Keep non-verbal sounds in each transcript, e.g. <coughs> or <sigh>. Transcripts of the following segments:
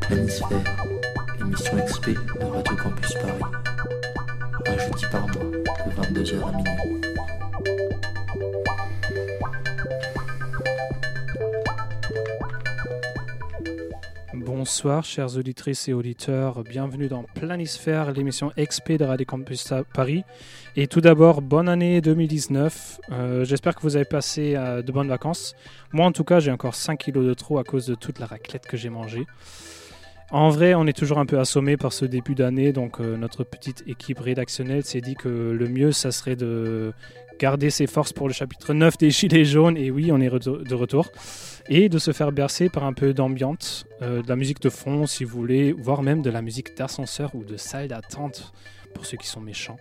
Planisphère, l'émission XP de Radio Campus Paris. Un par mois, de 22h à minuit. Bonsoir, chers auditrices et auditeurs. Bienvenue dans Planisphère, l'émission XP de Radio Campus Paris. Et tout d'abord, bonne année 2019. Euh, J'espère que vous avez passé euh, de bonnes vacances. Moi, en tout cas, j'ai encore 5 kilos de trop à cause de toute la raclette que j'ai mangée. En vrai, on est toujours un peu assommé par ce début d'année, donc euh, notre petite équipe rédactionnelle s'est dit que le mieux, ça serait de garder ses forces pour le chapitre 9 des Gilets jaunes, et oui, on est de retour, et de se faire bercer par un peu d'ambiance, euh, de la musique de fond si vous voulez, voire même de la musique d'ascenseur ou de salle d'attente pour ceux qui sont méchants.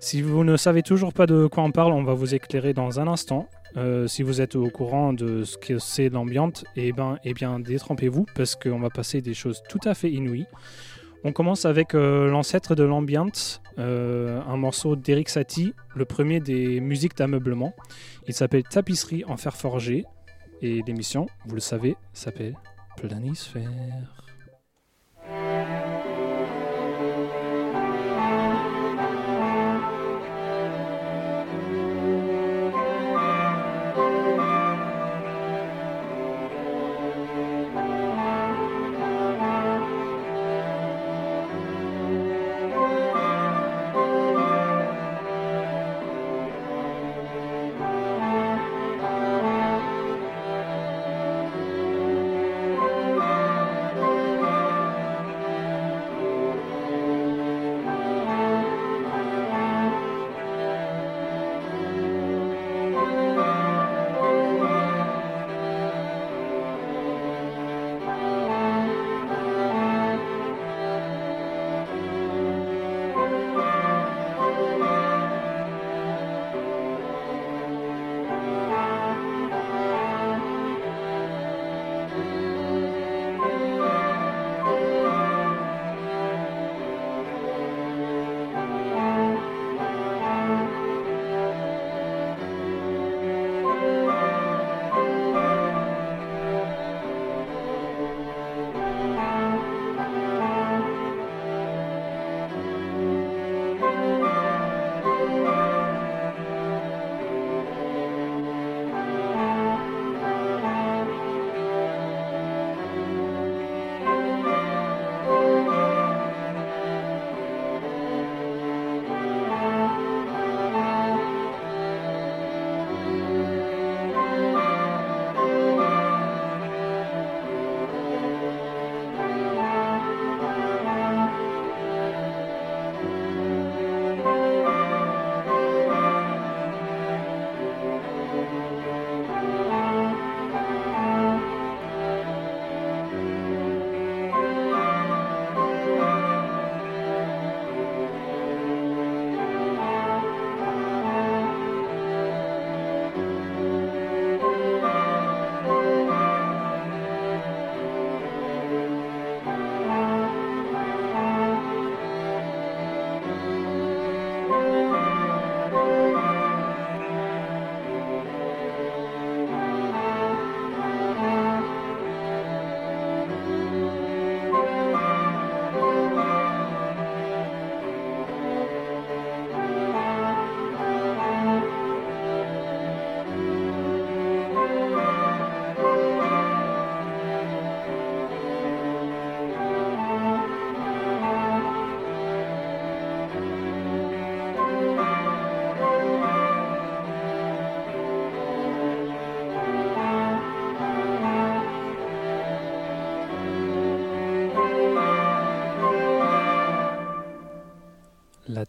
Si vous ne savez toujours pas de quoi on parle, on va vous éclairer dans un instant. Euh, si vous êtes au courant de ce que c'est l'ambiance, eh ben, eh bien détrempez-vous parce qu'on va passer des choses tout à fait inouïes. On commence avec euh, l'ancêtre de l'ambiance, euh, un morceau d'Eric Satie, le premier des musiques d'ameublement. Il s'appelle Tapisserie en fer forgé et l'émission, vous le savez, s'appelle Planisphère.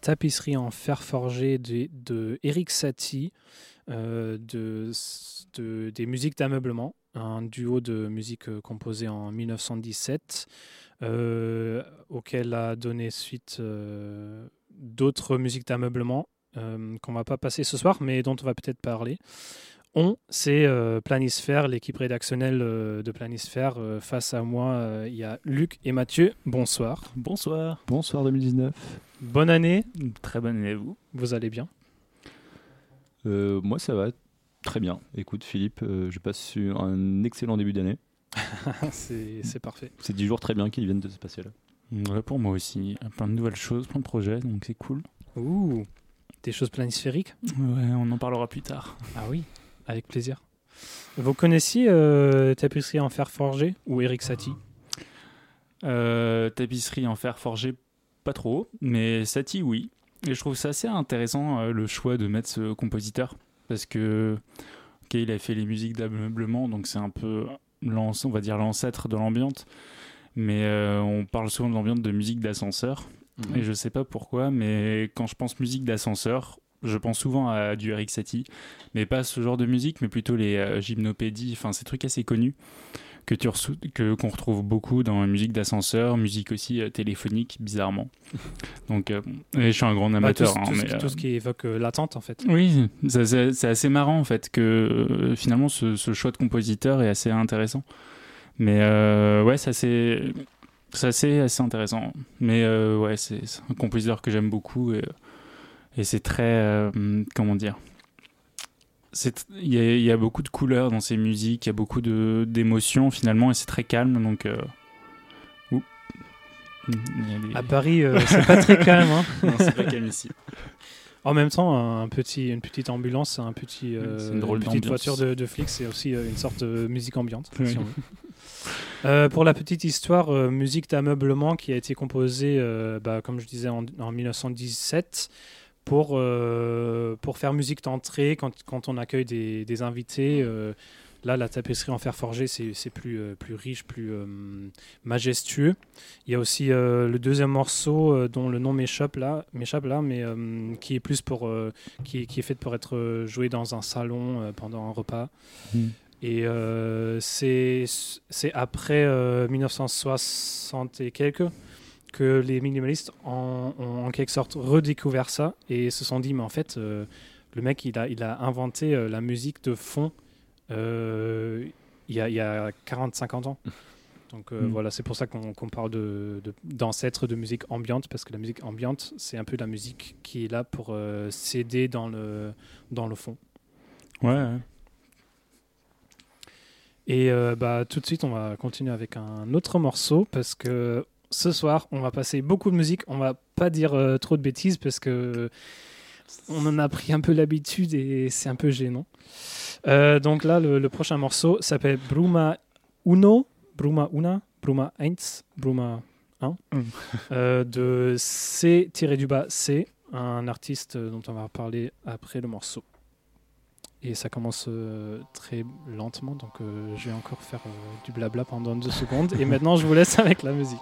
Tapisserie en fer forgé de, Eric Satie, euh, de, de, des musiques d'ameublement, un duo de musique euh, composé en 1917, euh, auquel a donné suite d'autres musiques d'ameublement qu'on va pas passer ce soir, mais dont on va peut-être parler. On, c'est euh, Planisphère, l'équipe rédactionnelle euh, de Planisphère. Euh, face à moi, euh, il y a Luc et Mathieu. Bonsoir. Bonsoir. Bonsoir 2019. Bonne année. Très bonne année à vous. Vous allez bien? Euh, moi, ça va très bien. Écoute, Philippe, euh, je passe sur un excellent début d'année. <laughs> c'est c'est parfait. C'est 10 jours très bien qui viennent de se passer là. Ouais, pour moi aussi. Plein de nouvelles choses, plein de projets, donc c'est cool. Ouh, des choses planisphériques? Ouais, on en parlera plus tard. Ah oui, avec plaisir. Vous connaissiez euh, Tapisserie en fer forgé ou Eric Satie? Euh, tapisserie en fer forgé, pas trop, mais Satie, oui. Et je trouve ça assez intéressant euh, le choix de mettre ce compositeur parce que ok, il a fait les musiques d'ameublement, donc c'est un peu on va dire l'ancêtre de l'ambiance. Mais euh, on parle souvent de l'ambiance de musique d'ascenseur. Et je sais pas pourquoi, mais quand je pense musique d'ascenseur, je pense souvent à du Eric Satie, mais pas ce genre de musique, mais plutôt les euh, gymnopédies, enfin ces trucs assez connus que tu reço- que qu'on retrouve beaucoup dans la musique d'ascenseur, musique aussi euh, téléphonique, bizarrement. <laughs> Donc, euh, et je suis un grand Bah, amateur. tout, hein, tout ce mais, qui- tout ce qui évoque l'attente en fait. oui, c'est assez marrant en fait que finalement ce, ce choix de compositeur est assez intéressant. Mais ouais, ça c'est assez, assez intéressant. Mais ouais, c'est c'est un compositeur que j'aime beaucoup et, et c'est très euh, comment dire. Il y, a- il y a beaucoup de couleurs dans ses musiques, il y a beaucoup de- d'émotions finalement et c'est très calme donc. euh, ouh. Des- À Paris, euh, c'est pas très calme. hein. <laughs> Non, c'est pas calme ici. En même temps, un petit, une petite ambulance, un petit, euh, C'est une drôle petite voiture de, de flic, c'est aussi une sorte de musique ambiante. Oui. si on veut. Pour la petite histoire, musique d'ameublement qui a été composée, bah, comme je disais, en, en 1917 pour, euh, pour faire musique d'entrée quand, quand on accueille des, des invités. euh, là, la tapisserie en fer forgé, c'est plus, euh, plus riche, plus majestueux. Il y a aussi le deuxième morceau dont le nom m'échappe là, là, mais qui est plus pour, qui, qui est fait pour être joué dans un salon pendant un repas. Mm. Et c'est après euh, 1960 et quelques que les minimalistes ont, ont en quelque sorte redécouvert ça et se sont dit mais en fait euh, le mec il a, il a inventé euh, la musique de fond euh, il y a, il y a 40-50 ans. <laughs> Donc euh, Mm. voilà, c'est pour ça qu'on parle de- de- d'ancêtre de, musique ambiante, parce que la musique ambiante, c'est un peu la musique qui est là pour s'aider dans le, dans le fond. Ouais. Et bah, tout de suite, on va continuer avec un autre morceau, parce que ce soir, on va passer beaucoup de musique. On va pas dire euh, trop de bêtises, parce que on en a pris un peu l'habitude et c'est un peu gênant. Euh, donc là, le, le prochain morceau s'appelle Bruma Uno, Bruma Una, Bruma Eins, Bruma 1, Mm. euh, de C-du-bas C, un artiste dont on va parler après le morceau. Et ça commence euh, très lentement, donc euh, je vais encore faire euh, du blabla pendant deux secondes. Et <laughs> maintenant, je vous laisse avec la musique.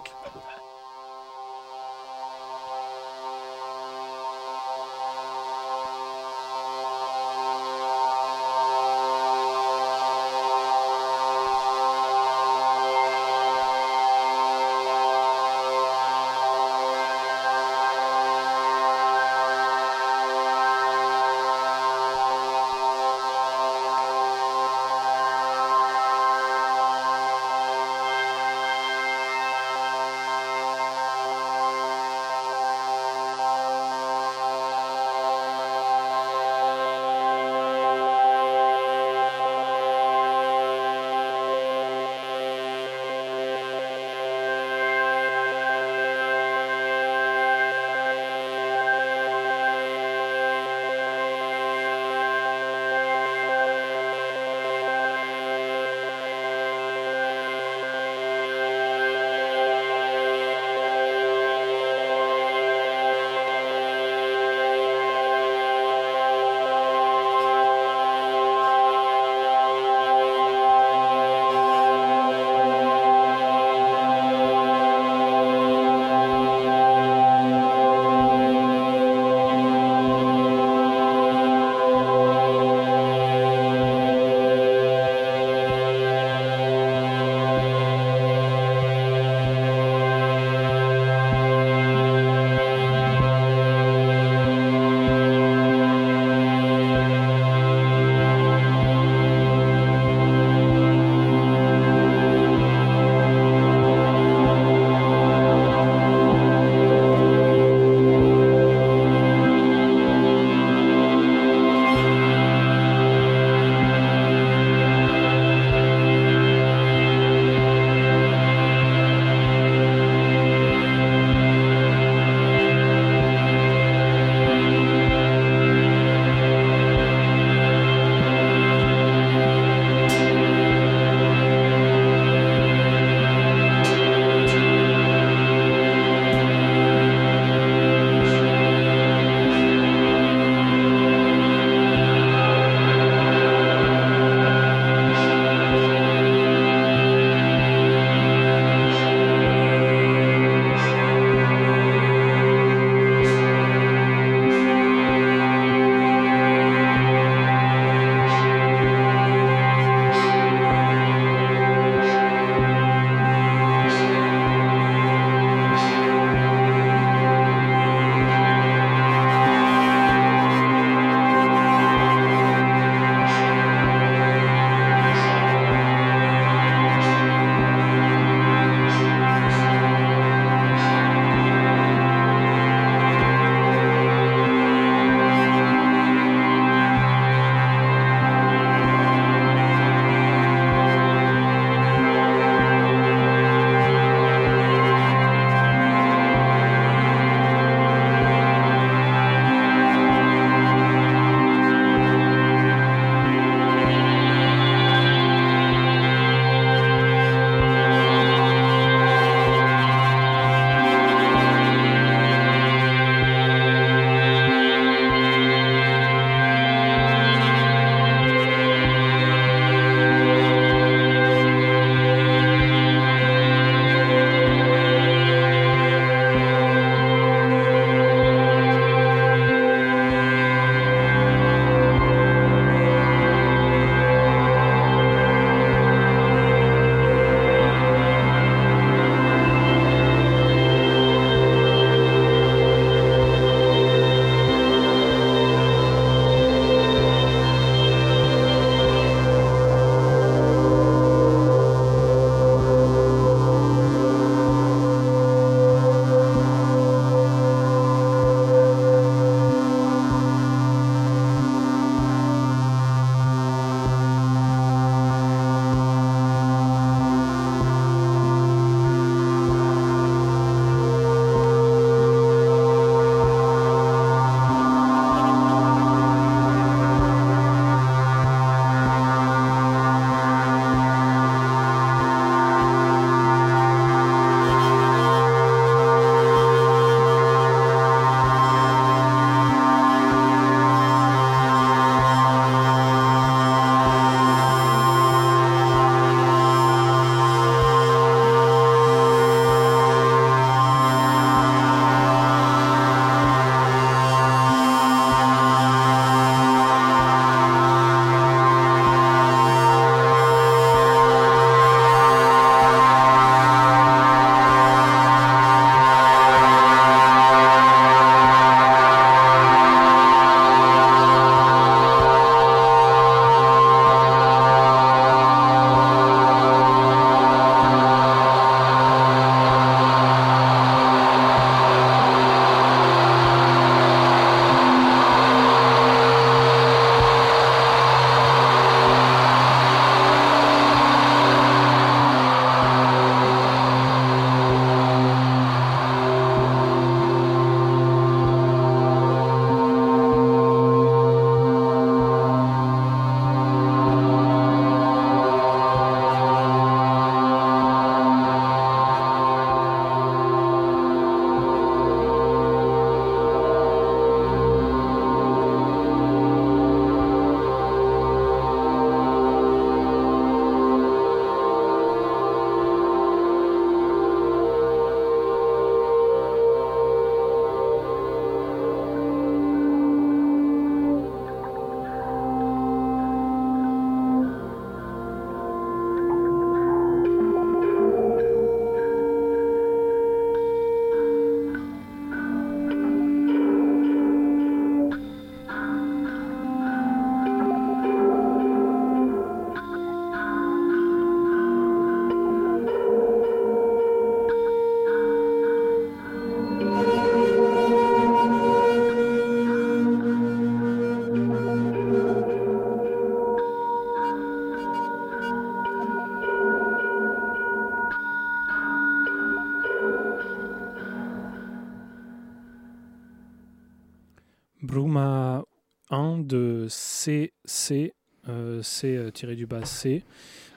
CC, euh, C euh, tiré du bas C.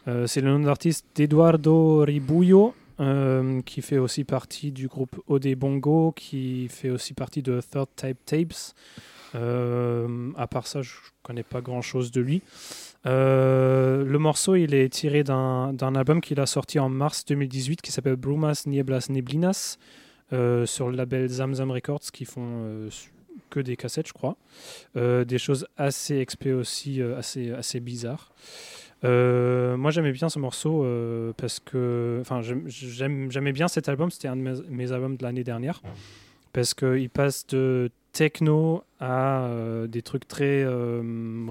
Euh, c'est le nom d'artiste d'Eduardo Ribullo, euh, qui fait aussi partie du groupe Ode Bongo, qui fait aussi partie de Third Type Tapes. Euh, à part ça, je connais pas grand chose de lui. Euh, le morceau, il est tiré d'un album qu'il a sorti en mars 2018 qui s'appelle Brumas Nieblas Neblinas euh, sur le label Zamzam Records qui font euh, que des cassettes, je crois. Euh, des choses assez XP aussi, euh, assez, assez bizarres. Euh, moi j'aimais bien ce morceau parce que enfin j'aimais bien cet album c'était un de mes, albums de l'année dernière parce qu'il passe de techno à des trucs très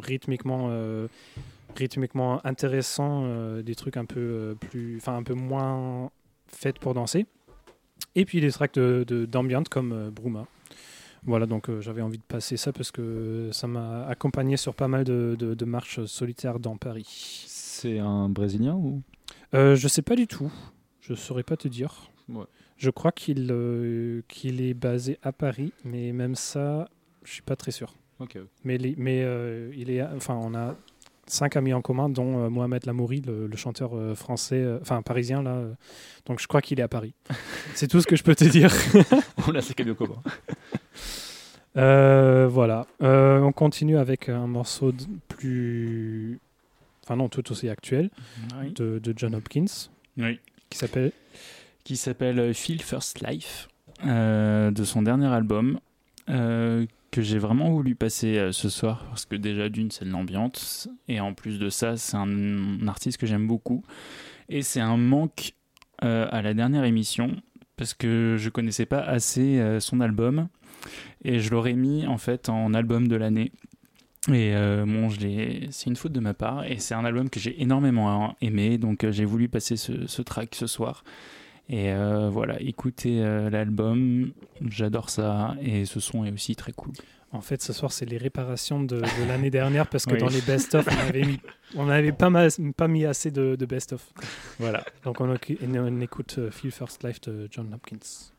rythmiquement rythmiquement intéressants des trucs un peu plus un peu moins faits pour danser et puis des tracks de, de- d'ambiance comme Bruma voilà donc euh, j'avais envie de passer ça parce que ça m'a accompagné sur pas mal de, de- de marches solitaires dans Paris C'est un Brésilien ou? Euh, je sais pas du tout. Je saurais pas te dire. Ouais. Je crois qu'il euh, qu'il est basé à Paris, mais même ça, je suis pas très sûr. Ok. Mais, les- mais euh, il est, enfin, on a cinq amis en commun, dont Mohamed Lamouri, le, le chanteur français, enfin parisien là. donc je crois qu'il est à Paris. <laughs> C'est tout ce que je peux te dire. On a c'est commun. <laughs> Euh, voilà. Euh, on continue avec un morceau de- plus, enfin non, tout aussi actuel Oui. de, de John Hopkins Oui. qui s'appelle qui s'appelle Feel First Life, euh, de son dernier album, euh, que j'ai vraiment voulu passer euh, ce soir, parce que déjà d'une, c'est de l'ambiance, et en plus de ça, c'est un, artiste que j'aime beaucoup, et c'est un manque euh, à la dernière émission, parce que je connaissais pas assez euh, son album, et je l'aurais mis en fait en album de l'année. Et euh, bon, c'est une faute de ma part, et c'est un album que j'ai énormément aimé, donc euh, j'ai voulu passer ce, ce track ce soir. Et euh, voilà, écoutez euh, l'album, j'adore ça et ce son est aussi très cool. En fait, ce soir, c'est les réparations de, de l'année dernière parce que Oui. dans les best-of, on avait mis, on avait pas, mis assez de, de best-of. Voilà. Donc, on, on écoute Feel First Life de John Hopkins.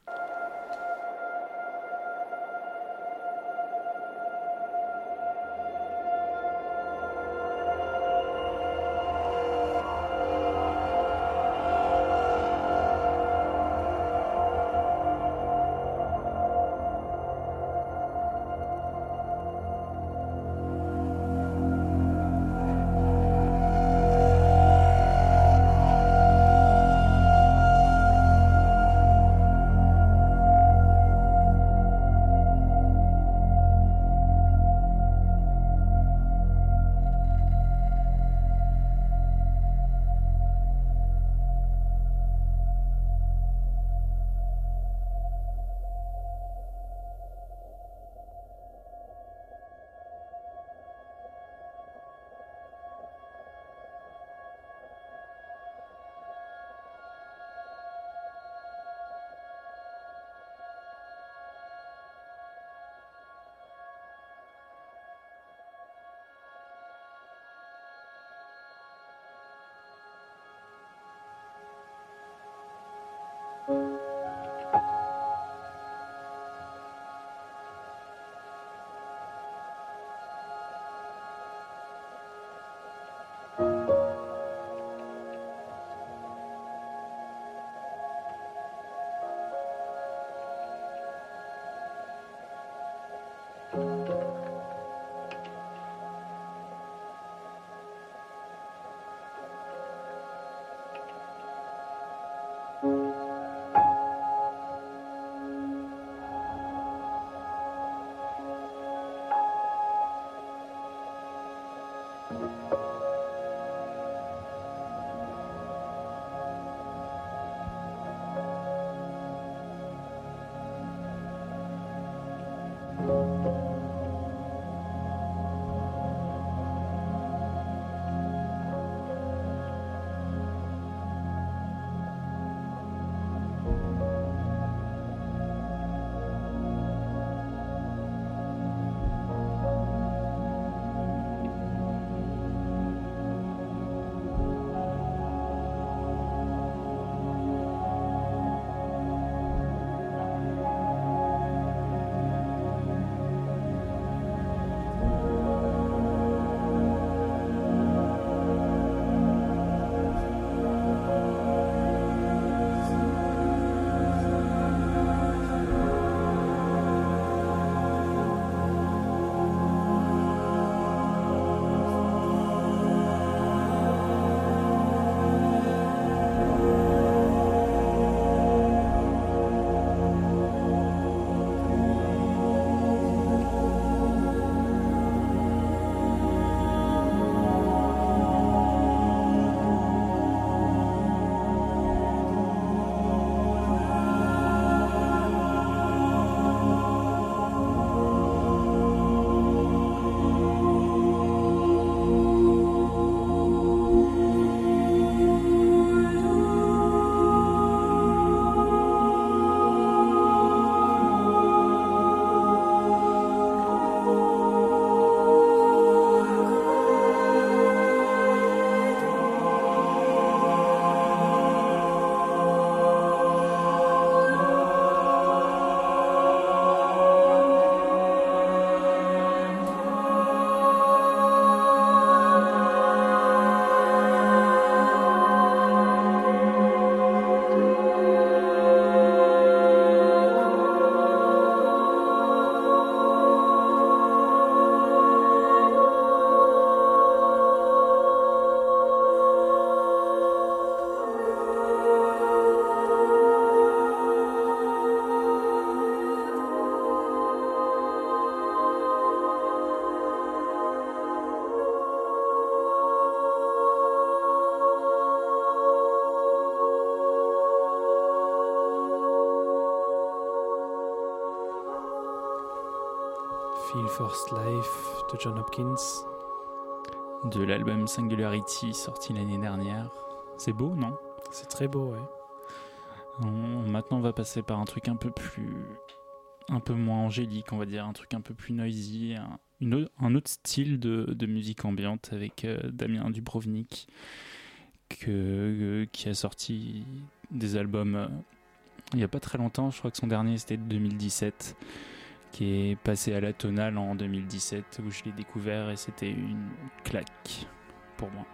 First Life de John Hopkins. De l'album Singularity sorti l'année dernière. C'est beau, non? C'est très beau, ouais. On- Maintenant, on va passer par un truc un peu plus. un peu moins angélique, on va dire. Un truc un peu plus noisy. Un, une au- un autre style de, de musique ambiante avec euh, Damien Dubrovnik que, euh, qui a sorti des albums euh, il n'y a pas très longtemps. Je crois que son dernier c'était 2017 qui est passé à la tonale en 2017 où je l'ai découvert et c'était une claque pour moi.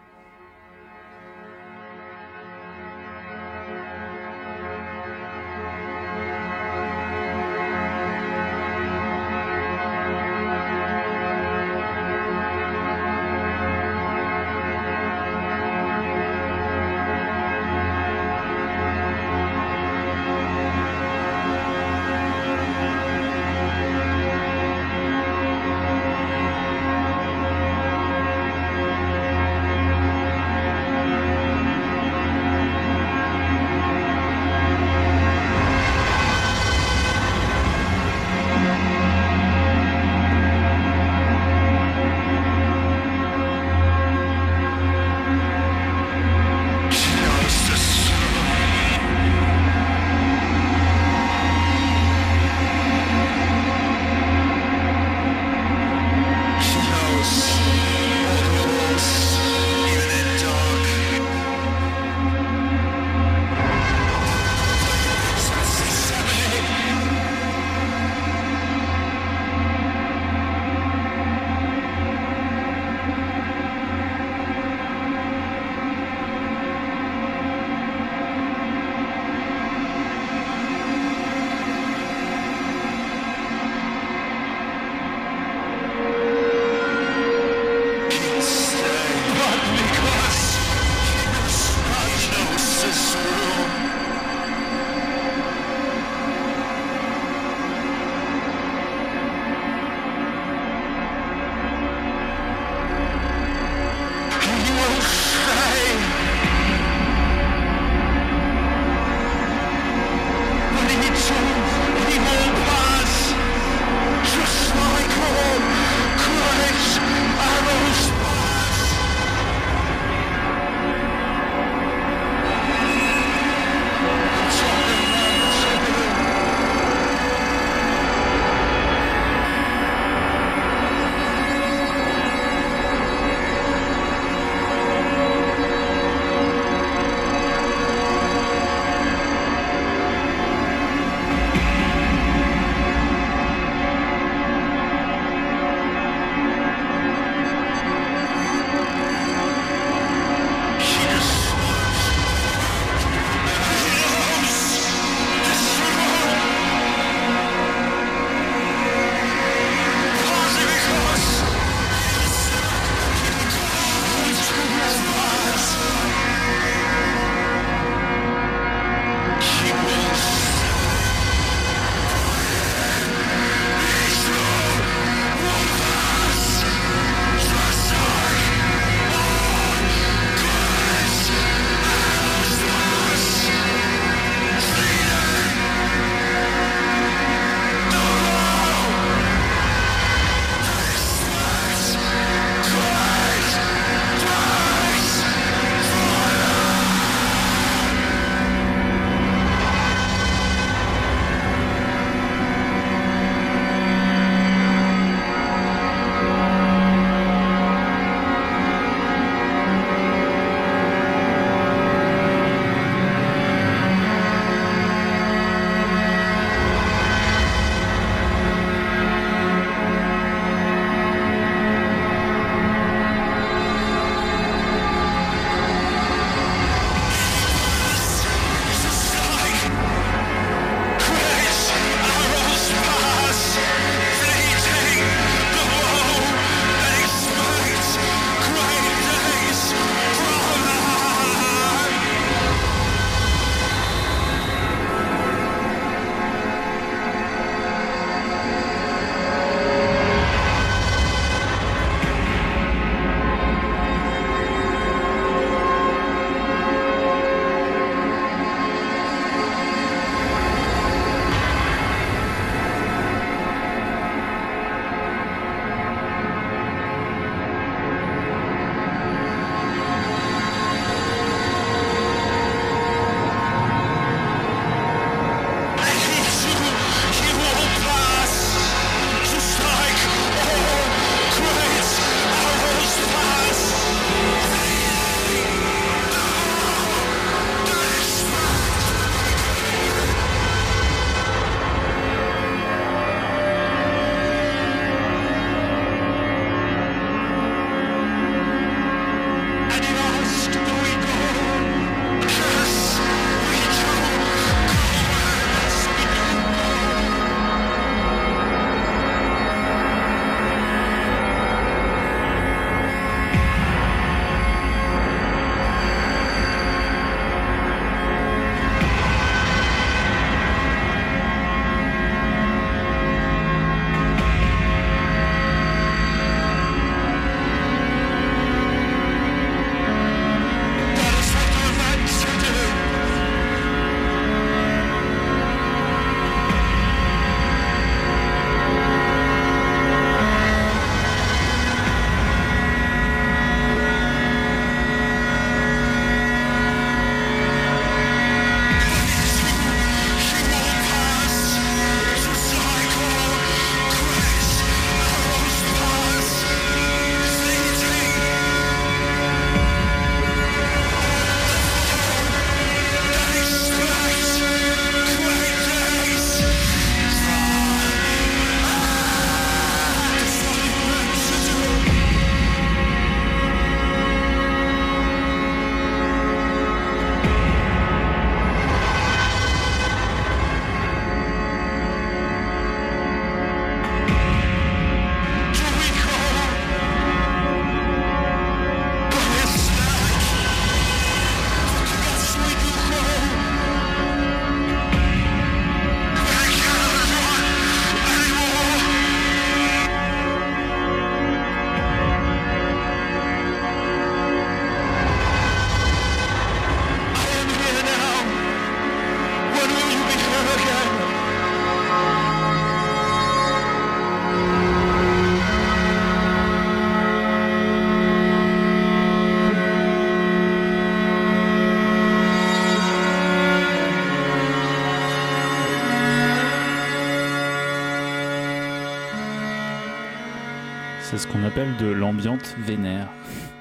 Ce qu'on appelle de l'ambiante vénère.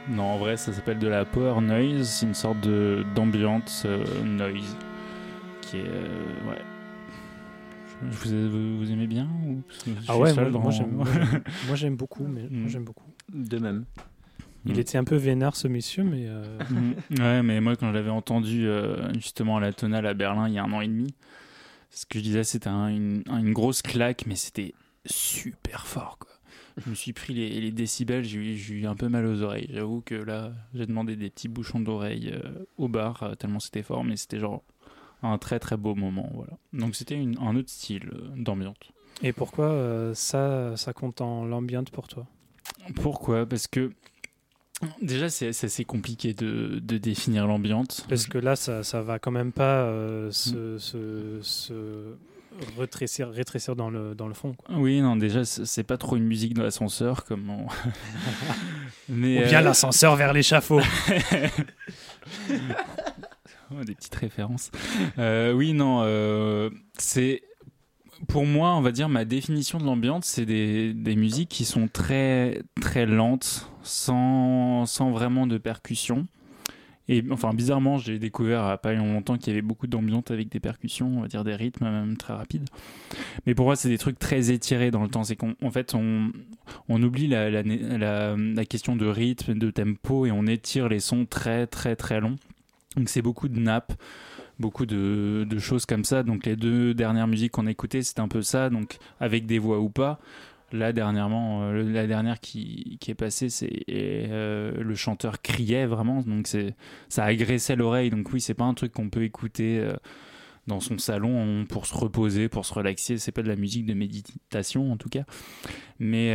Non, en vrai, ça s'appelle de la power noise. C'est une sorte de d'ambiance euh, noise qui est euh, ouais. Je- vous, vous, vous aimez bien ou? Ah ouais, moi, dans- moi, j'aime- beaucoup, mais <laughs> moi, Mm. j'aime beaucoup. De même. Il Mm. était un peu vénère ce monsieur, mais euh, Mhm. Ouais, mais moi, quand je l'avais entendu euh, justement à la Tonale à Berlin il y a un an et demi, ce que je disais, c'était un- une, une grosse claque, mais c'était super fort. Quoi. Je me suis pris les, les décibels, j'ai eu, un peu mal aux oreilles. J'avoue que là, j'ai demandé des petits bouchons d'oreilles euh, au bar, euh, tellement c'était fort, mais c'était genre un très très beau moment. Voilà. Donc c'était un autre style euh, d'ambiance. et pourquoi ça, ça compte en l'ambiance pour toi? Pourquoi? Parce que déjà, c'est assez compliqué de, de définir l'ambiance. Parce que là, ça, ça va quand même pas euh, Mm. se, se, se rétrécir, rétrécir dans le, dans le fond. quoi. Oui, non, déjà, c'est pas trop une musique de l'ascenseur comme on... <laughs> Mais, Ou bien euh, l'ascenseur vers l'échafaud. <laughs> oh, des petites références. Euh, oui, non, euh, c'est pour moi, on va dire, ma définition de l'ambiance, c'est des, des musiques qui sont très très lentes, sans, sans vraiment de percussion. Et enfin, bizarrement, j'ai découvert à pas longtemps qu'il y avait beaucoup d'ambiance avec des percussions, on va dire des rythmes très rapides. Mais pour moi, c'est des trucs très étirés dans le temps. C'est qu'en en fait, on, on oublie la, la, la, la question de rythme, de tempo, et on étire les sons très très très longs. Donc c'est beaucoup de nappes, beaucoup de, de choses comme ça. Donc les deux dernières musiques qu'on a écoutées, c'était un peu ça, donc avec des voix ou pas. Dernièrement, euh, la dernière qui, qui est passée, c'est euh, le chanteur criait vraiment, donc c'est ça agressait l'oreille. Donc oui, c'est pas un truc qu'on peut écouter euh, dans son salon pour se reposer, pour se relaxer. C'est pas de la musique de méditation en tout cas. Mais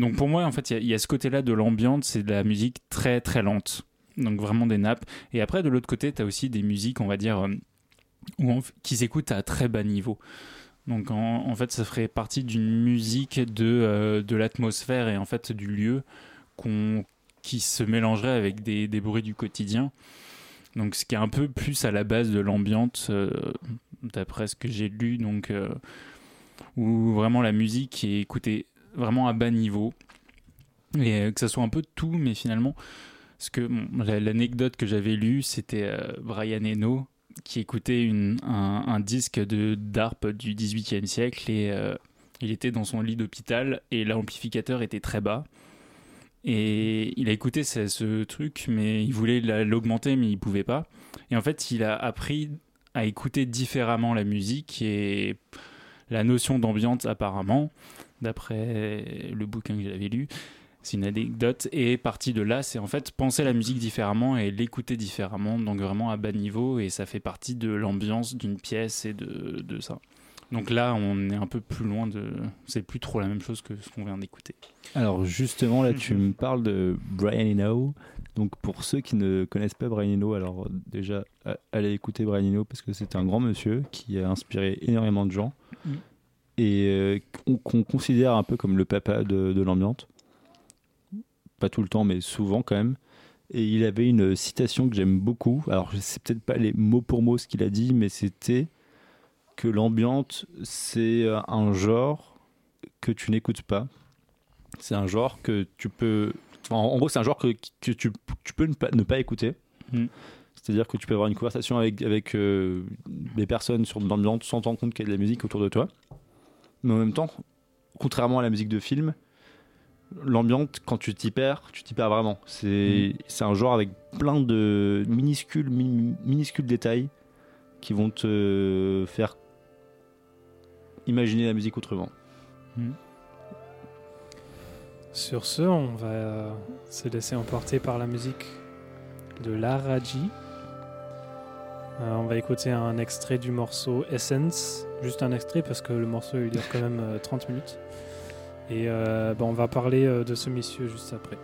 donc pour moi, en fait, il y a- ce côté-là de l'ambiance, c'est de la musique très très lente. Donc vraiment des nappes. Et après, de l'autre côté, tu as aussi des musiques, on va dire, où qui s'écoutent à très bas niveau. Donc en, fait, ça ferait partie d'une musique de, euh, de l'atmosphère et en fait du lieu qu'on qui se mélangerait avec des, bruits du quotidien. Donc ce qui est un peu plus à la base de l'ambiance, euh, d'après ce que j'ai lu, donc euh, où vraiment la musique est écoutée vraiment à bas niveau et que ça soit un peu tout, mais finalement, ce que l'anecdote que j'avais lue, c'était Brian Eno qui écoutait un, disque de d'arpe du 18e siècle et euh, il était dans son lit d'hôpital et l'amplificateur était très bas. Et il a écouté ce, ce truc, mais il voulait la- l'augmenter, mais il pouvait pas. Et en fait, il a appris à écouter différemment la musique et la notion d'ambiance, apparemment, d'après le bouquin que j'avais lu, c'est une anecdote, et partie de là, c'est en fait penser la musique différemment et l'écouter différemment, donc vraiment à bas niveau, et ça fait partie de l'ambiance d'une pièce et de, de ça. Donc là, on est un peu plus loin de. C'est plus trop la même chose que ce qu'on vient d'écouter. Alors justement, là, tu <laughs> me parles de Brian Eno. Donc pour ceux qui ne connaissent pas Brian Eno, alors déjà, allez écouter Brian Eno parce que c'est un grand monsieur qui a inspiré énormément de gens Mm. et euh, qu'on qu'on considère un peu comme le papa de, de l'ambiance. Pas tout le temps, mais souvent quand même. Et il avait une citation que j'aime beaucoup. Alors je sais peut-être pas les mots pour mots ce qu'il a dit, mais c'était que l'ambiance c'est euh, un genre que tu n'écoutes pas. C'est un genre que tu peux. en en gros, c'est un genre que, que tu, tu peux ne pas, ne pas écouter. Mm. C'est-à-dire que tu peux avoir une conversation avec, avec euh, des personnes sur l'ambiance sans t'en rendre compte qu'il y a de la musique autour de toi. Mais en même temps, contrairement à la musique de film, l'ambiance, quand tu t'y perds, tu t'y perds vraiment. C'est c'est un genre avec plein de minuscules, mi- minuscules détails qui vont te faire imaginer la musique autrement. Sur ce, on va euh, se laisser emporter par la musique de Laraji. Euh, on va écouter un extrait du morceau Essence, juste un extrait parce que le morceau il dure quand même euh, 30 minutes. Et euh, bah, on va parler euh, de ce monsieur juste après.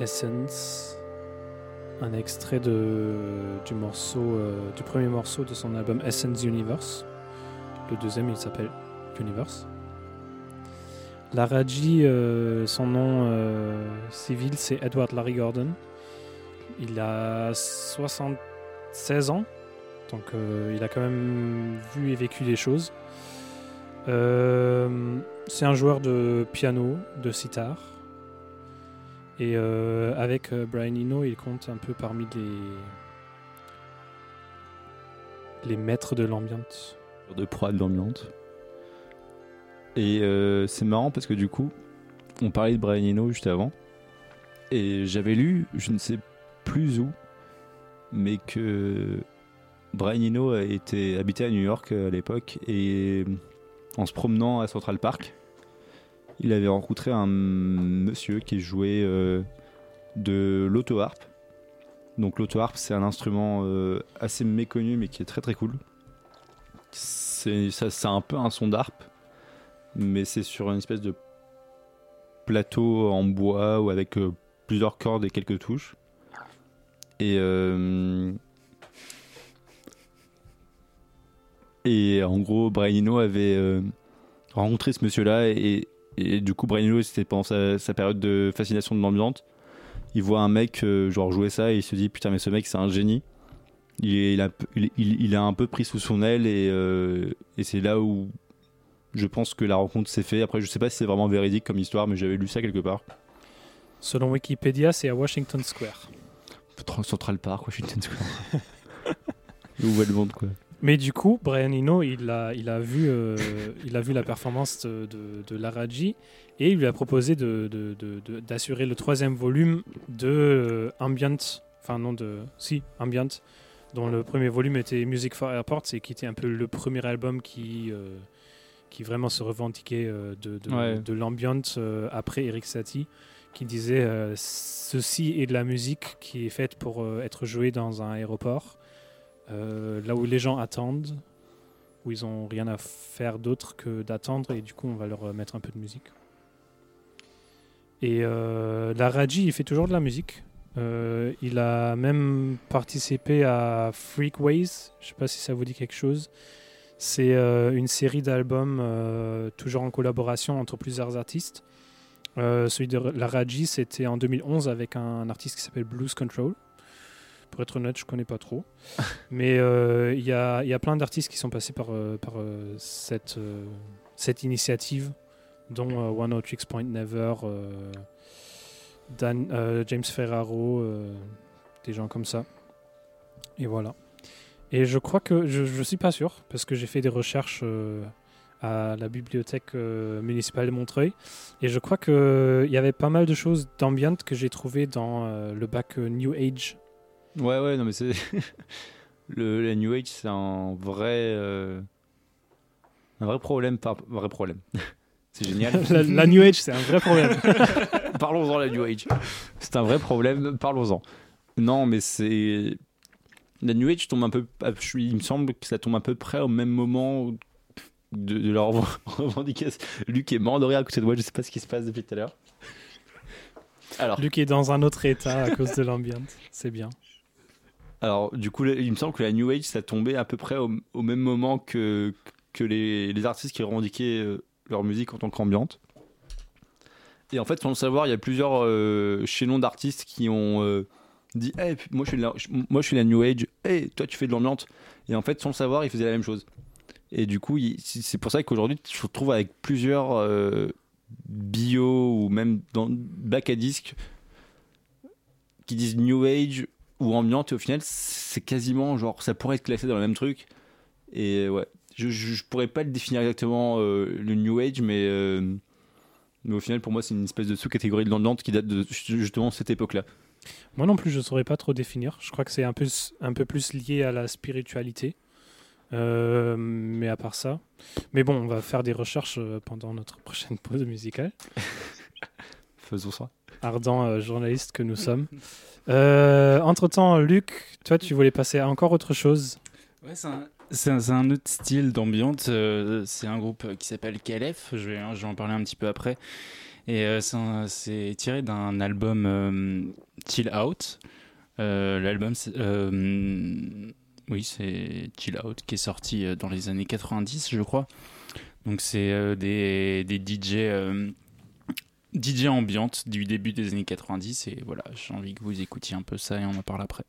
Essence, un extrait de, du, morceau, euh, du premier morceau de son album Essence Universe. Le deuxième, il s'appelle Universe. Laraji, euh, son nom euh, civil, c'est Edward Larry Gordon. Il a 76 ans, donc il a quand même vu et vécu des choses. C'est un joueur de piano, de sitar. Et euh, avec euh, Brian Eno, il compte un peu parmi les, les maîtres de l'ambiance. de proie de l'ambiance. Et euh, c'est marrant parce que du coup, on parlait de Brian Eno juste avant. Et j'avais lu, je ne sais plus où, mais que Brian Eno été habité à New York à l'époque et en se promenant à Central Park, il avait rencontré un monsieur qui jouait euh, de l'auto-harpe. Donc l'auto-harpe, c'est un instrument euh, assez méconnu mais qui est très très cool. C'est un peu un son d'harpe, mais c'est sur une espèce de plateau en bois ou avec euh, plusieurs cordes et quelques touches. Et et en gros, Brian Eno avait rencontré ce monsieur-là et, et du coup, Brian Eno, c'était pendant sa, sa période de fascination de l'ambiance. Il voit un mec euh, genre jouer ça et il se dit putain mais ce mec c'est un génie. Il, est- il a, il, il- il a un peu pris sous son aile et, euh, et c'est là où je pense que la rencontre s'est faite. Après je sais pas si c'est vraiment véridique comme histoire mais j'avais lu ça quelque part. Selon Wikipédia, c'est à Washington Square. Central Park, Washington Square. <laughs> Où va le monde quoi. Mais du coup, Brian Eno, il a, il a, vu, euh, <laughs> il a vu la performance de, de, de Laraji et il lui a proposé de- de- d'assurer le troisième volume de euh, Ambient, enfin non de, si, Ambient, dont le premier volume était Music for Airports et qui était un peu le premier album qui, euh, qui vraiment se revendiquait de, de, Ouais. de l'ambient après Eric Satie, qui disait ceci est de la musique qui est faite pour être jouée dans un aéroport. Euh, là où les gens attendent, où ils ont rien à faire d'autre que d'attendre, et du coup on va leur mettre un peu de musique. Et euh, la Raji, il fait toujours de la musique. Euh, il a même participé à Freakways, je sais pas si ça vous dit quelque chose. C'est une série d'albums toujours en collaboration entre plusieurs artistes. Celui de la Raji, c'était en 2011 avec un artiste qui s'appelle Blues Control. Pour être honnête, je connais pas trop. <laughs> Mais euh, il y, a, il y a plein d'artistes qui sont passés par, euh, par euh, cette, euh, cette initiative, dont euh, One Out Tricks Point Never, euh, Dan- euh, James Ferraro, euh, des gens comme ça. Et voilà. Et je crois que, je, je suis pas sûr, parce que j'ai fait des recherches euh, à la bibliothèque euh, municipale de Montreuil, et je crois qu'il y avait pas mal de choses d'ambient que j'ai trouvé dans euh, le bac euh, New Age Ouais ouais non mais c'est <laughs> le la New Age c'est un vrai euh, un vrai problème par vrai problème. <laughs> c'est génial. <laughs> la, la New Age, c'est un vrai problème. Parlons-en la New Age. C'est un vrai problème, parlons-en. Non, mais c'est. La New Age tombe un peu. je- Il me semble que ça tombe à peu près au même moment de, de leur revendication. Luc est mort de rire à côté de moi, je sais pas ce qui se passe depuis tout à l'heure. Alors, Luc est dans un autre état à cause de l'ambiance. C'est bien. Alors, du coup, il me semble que la New Age, ça tombait à peu près au, même moment que, que les, les artistes qui revendiquaient euh, leur musique en tant qu'ambiante. Et en fait, sans le savoir, il y a plusieurs euh, chaînons d'artistes qui ont euh, dit hey, moi, je de la, moi je de la New Age, hey, toi tu fais de l'ambiance. Et en fait, sans le savoir, ils faisaient la même chose. Et du coup, c'est pour ça qu'aujourd'hui, je retrouve avec plusieurs euh, bio ou même dans bac à disque qui disent New Age ou ambiante et au final c'est quasiment genre ça pourrait être classé dans le même truc et ouais je, je, je pourrais pas le définir exactement euh, le New Age mais euh, mais au final pour moi c'est une espèce de sous-catégorie de l'ambiante qui date de justement cette époque là Moi non plus, je saurais pas trop définir. Je crois que c'est un peu, un peu plus lié à la spiritualité. Euh, mais à part ça. Mais bon, on va faire des recherches pendant notre prochaine pause musicale. <laughs> faisons ça Ardent euh, journaliste que nous sommes. Euh, Entre-temps, Luc, toi, tu voulais passer à encore autre chose. Ouais, c'est un, autre style d'ambiance. euh, c'est un groupe qui s'appelle. Je vais, je vais en parler un petit peu après. Et c'est tiré d'un album Chill Out. L'album, oui, c'est Chill Out, qui est sorti dans les années 90, je crois. Donc c'est des, des DJ, DJ ambiantes du début des années 90. Et voilà, j'ai envie que vous écoutiez un peu ça et on en parle après.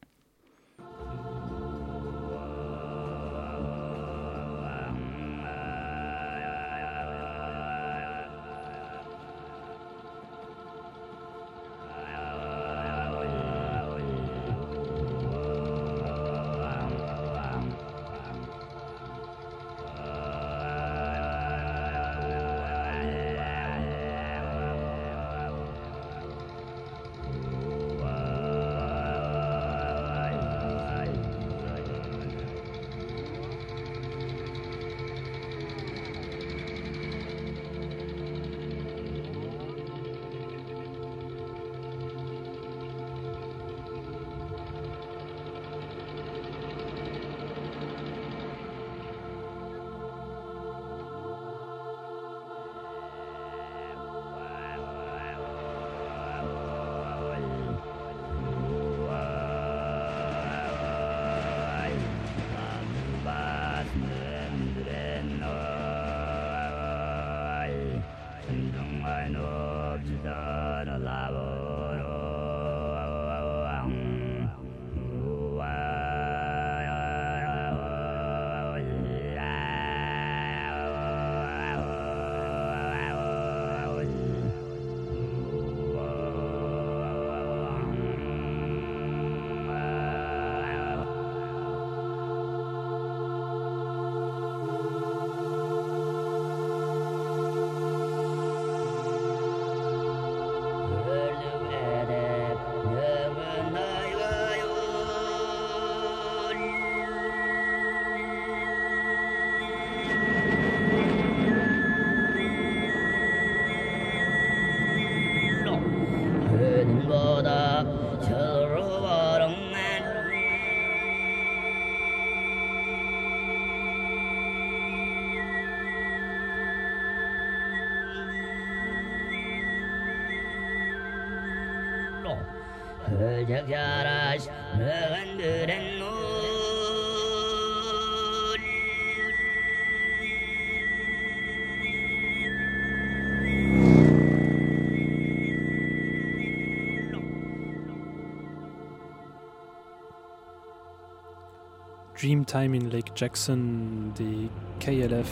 Dream time Dreamtime in Lake Jackson The KLF.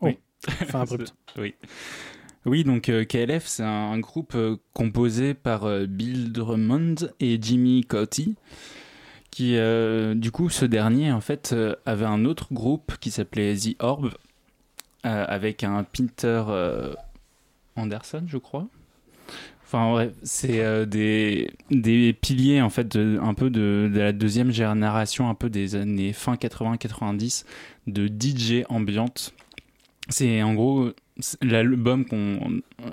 Oh, oui. abrupt. <laughs> oui. Oui, donc euh, KLF, c'est un, groupe euh, composé par euh, Bill Drummond et Jimmy Cauty, qui, du coup, ce dernier, en fait, avait un autre groupe qui s'appelait The Orb, avec un Peter Anderson, je crois. Enfin, bref, c'est des, des piliers, en fait, de- un peu de, de la deuxième génération, un peu des années fin 80-90, de DJ ambiante. C'est en gros l'album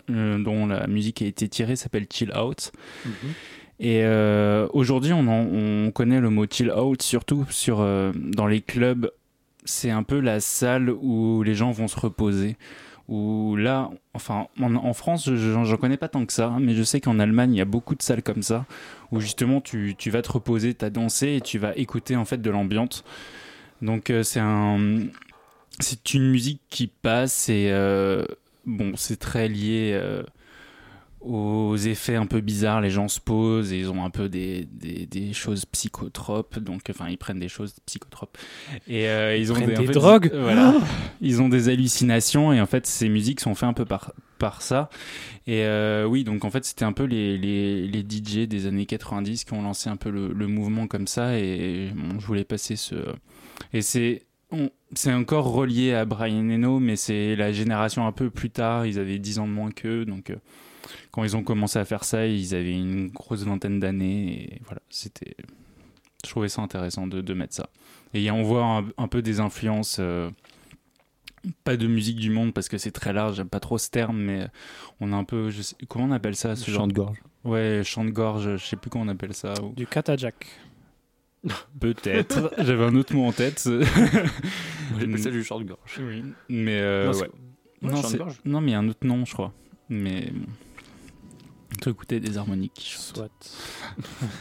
euh, dont la musique a été tirée s'appelle Chill Out. Et euh, aujourd'hui, on, connaît le mot chill out surtout sur, euh, dans les clubs. C'est un peu la salle où les gens vont se reposer. Où là, enfin, en, en France, je- j'en j'en connais pas tant que ça, hein, mais je sais qu'en Allemagne, il y a beaucoup de salles comme ça où justement tu, tu vas te reposer, tu as dansé et tu vas écouter en fait de l'ambiance. Donc euh, c'est un, c'est une musique qui passe et euh, bon, c'est très lié euh, aux effets un peu bizarres. Les gens se posent et ils ont un peu des, des, des choses psychotropes. Donc, enfin, ils prennent des choses psychotropes. Et euh, ils ont des, des drogues. voilà. ils ont des hallucinations et en fait, ces musiques sont faites un peu par, par ça. Et euh, oui, donc en fait, c'était un peu les, les, les DJ des années 90 qui ont lancé un peu le, le mouvement comme ça. Et bon, je voulais passer ce. Et c'est. On- C'est encore relié à Brian Eno, mais c'est la génération un peu plus tard. Ils avaient 10 ans de moins qu'eux, donc euh, quand ils ont commencé à faire ça, ils avaient une grosse vingtaine d'années. Et voilà, c'était. Je trouvais ça intéressant de, de mettre ça. Et on voit un, un peu des influences. euh, pas de musique du monde parce que c'est très large, j'aime pas trop ce terme, mais on a un peu. Je sais, comment on appelle ça ce genre Chant de gorge. Ouais, chant de gorge, je sais plus comment on appelle ça. ou- Du katajak. Peut-être. <laughs> J'avais un autre mot en tête. J'appelle ça du chant de gorge. Oui, mais euh, Non, ouais. Gorge. non, mais il y a un autre nom, je crois. Mais bon. Tu écouter des harmoniques. Soit.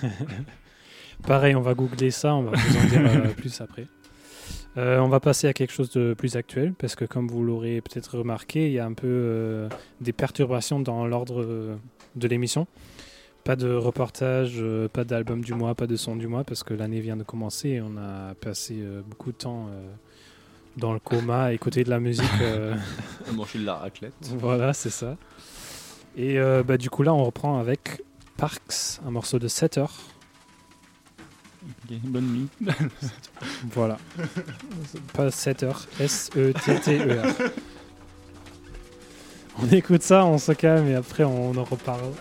<laughs> Pareil, on va googler ça, on va vous en dire euh, plus après. Euh, on va passer à quelque chose de plus actuel, parce que comme vous l'aurez peut-être remarqué, il y a un peu euh, des perturbations dans l'ordre de l'émission. Pas de reportage, euh, pas d'album du mois, pas de son du mois, parce que l'année vient de commencer et on a passé euh, beaucoup de temps euh, dans le coma à écouter de la musique. <laughs> euh, Manger de la raclette. voilà, c'est ça. Et euh, bah, du coup, là, on reprend avec Parks, un morceau de 7 heures. Ok, bonne nuit. <laughs> Voilà. Pas 7 heures, S-E-T-T-E-R. <laughs> On écoute ça, on se calme et après on en reparle.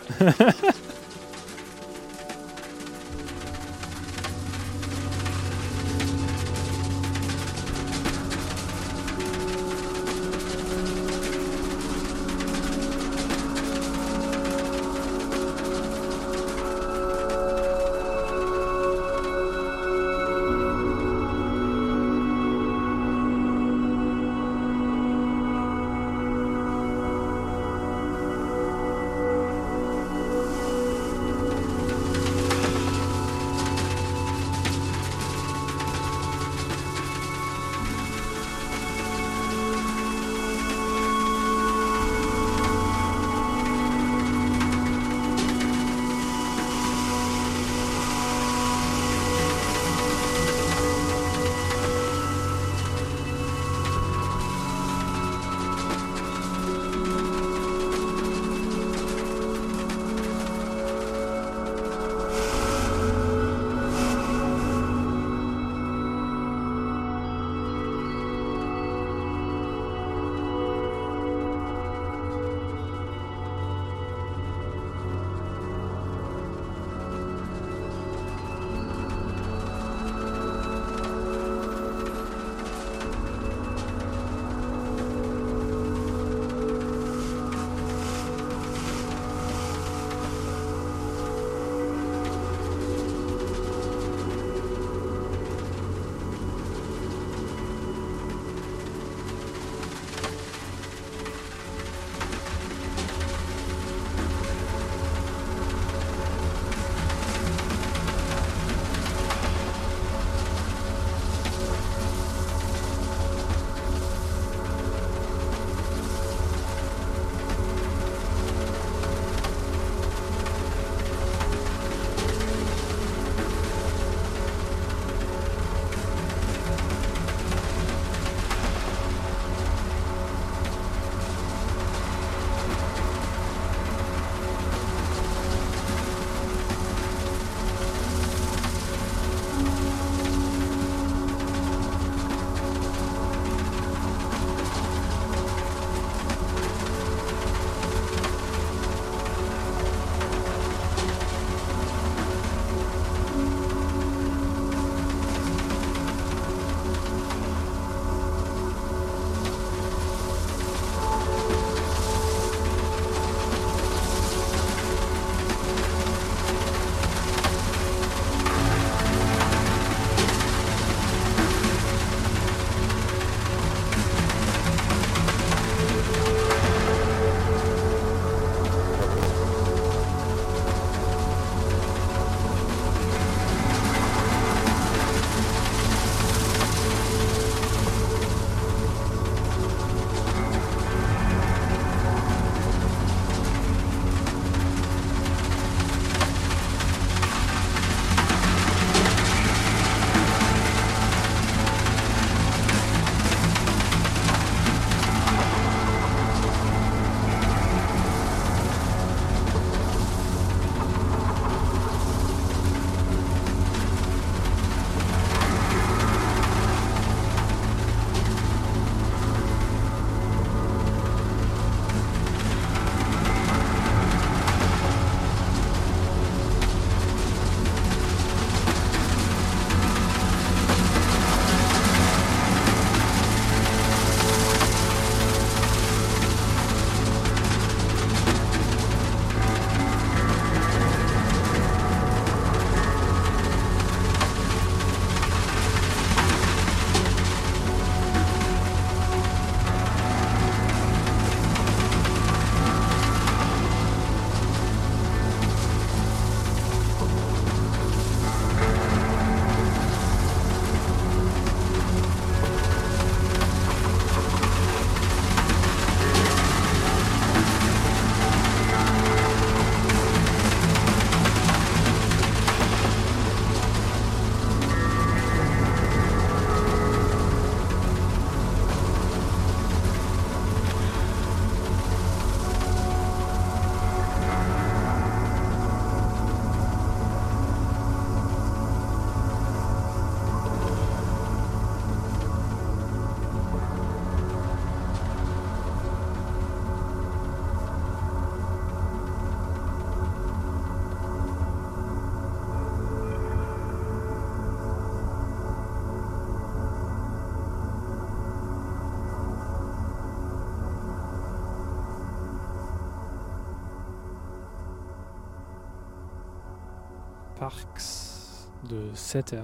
De Setter.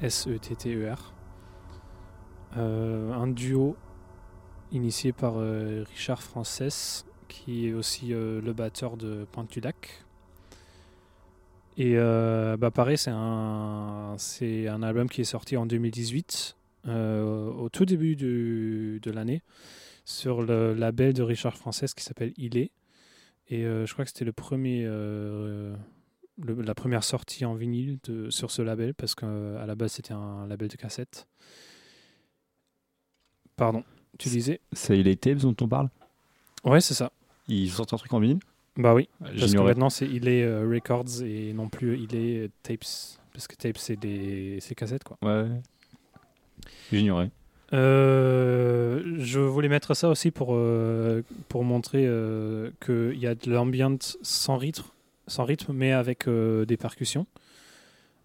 S-E-T-T-E-R. Euh, un duo initié par euh, Richard Frances, qui est aussi euh, le batteur de Pointe du. Et euh, bah pareil, c'est un, c'est un album qui est sorti en 2018, euh, au tout début de l'année, sur le label de Richard Frances qui s'appelle Il est. Et je crois que c'était le premier, le- la première sortie en vinyle de, sur ce label, parce qu'à la base c'était un label de cassette. Pardon, tu disais C'est les tapes dont on parle? Ouais, c'est ça. Ils sortent un truc en vinyle? Bah oui, parce que maintenant c'est Il est euh, Records et non plus Il est Tapes. Parce que tapes c'est des cassettes quoi. Ouais. J'ignorais. Euh, je voulais mettre ça aussi pour, euh, pour montrer euh, qu'il y a de l'ambient sans rythme, sans rythme mais avec euh, des percussions.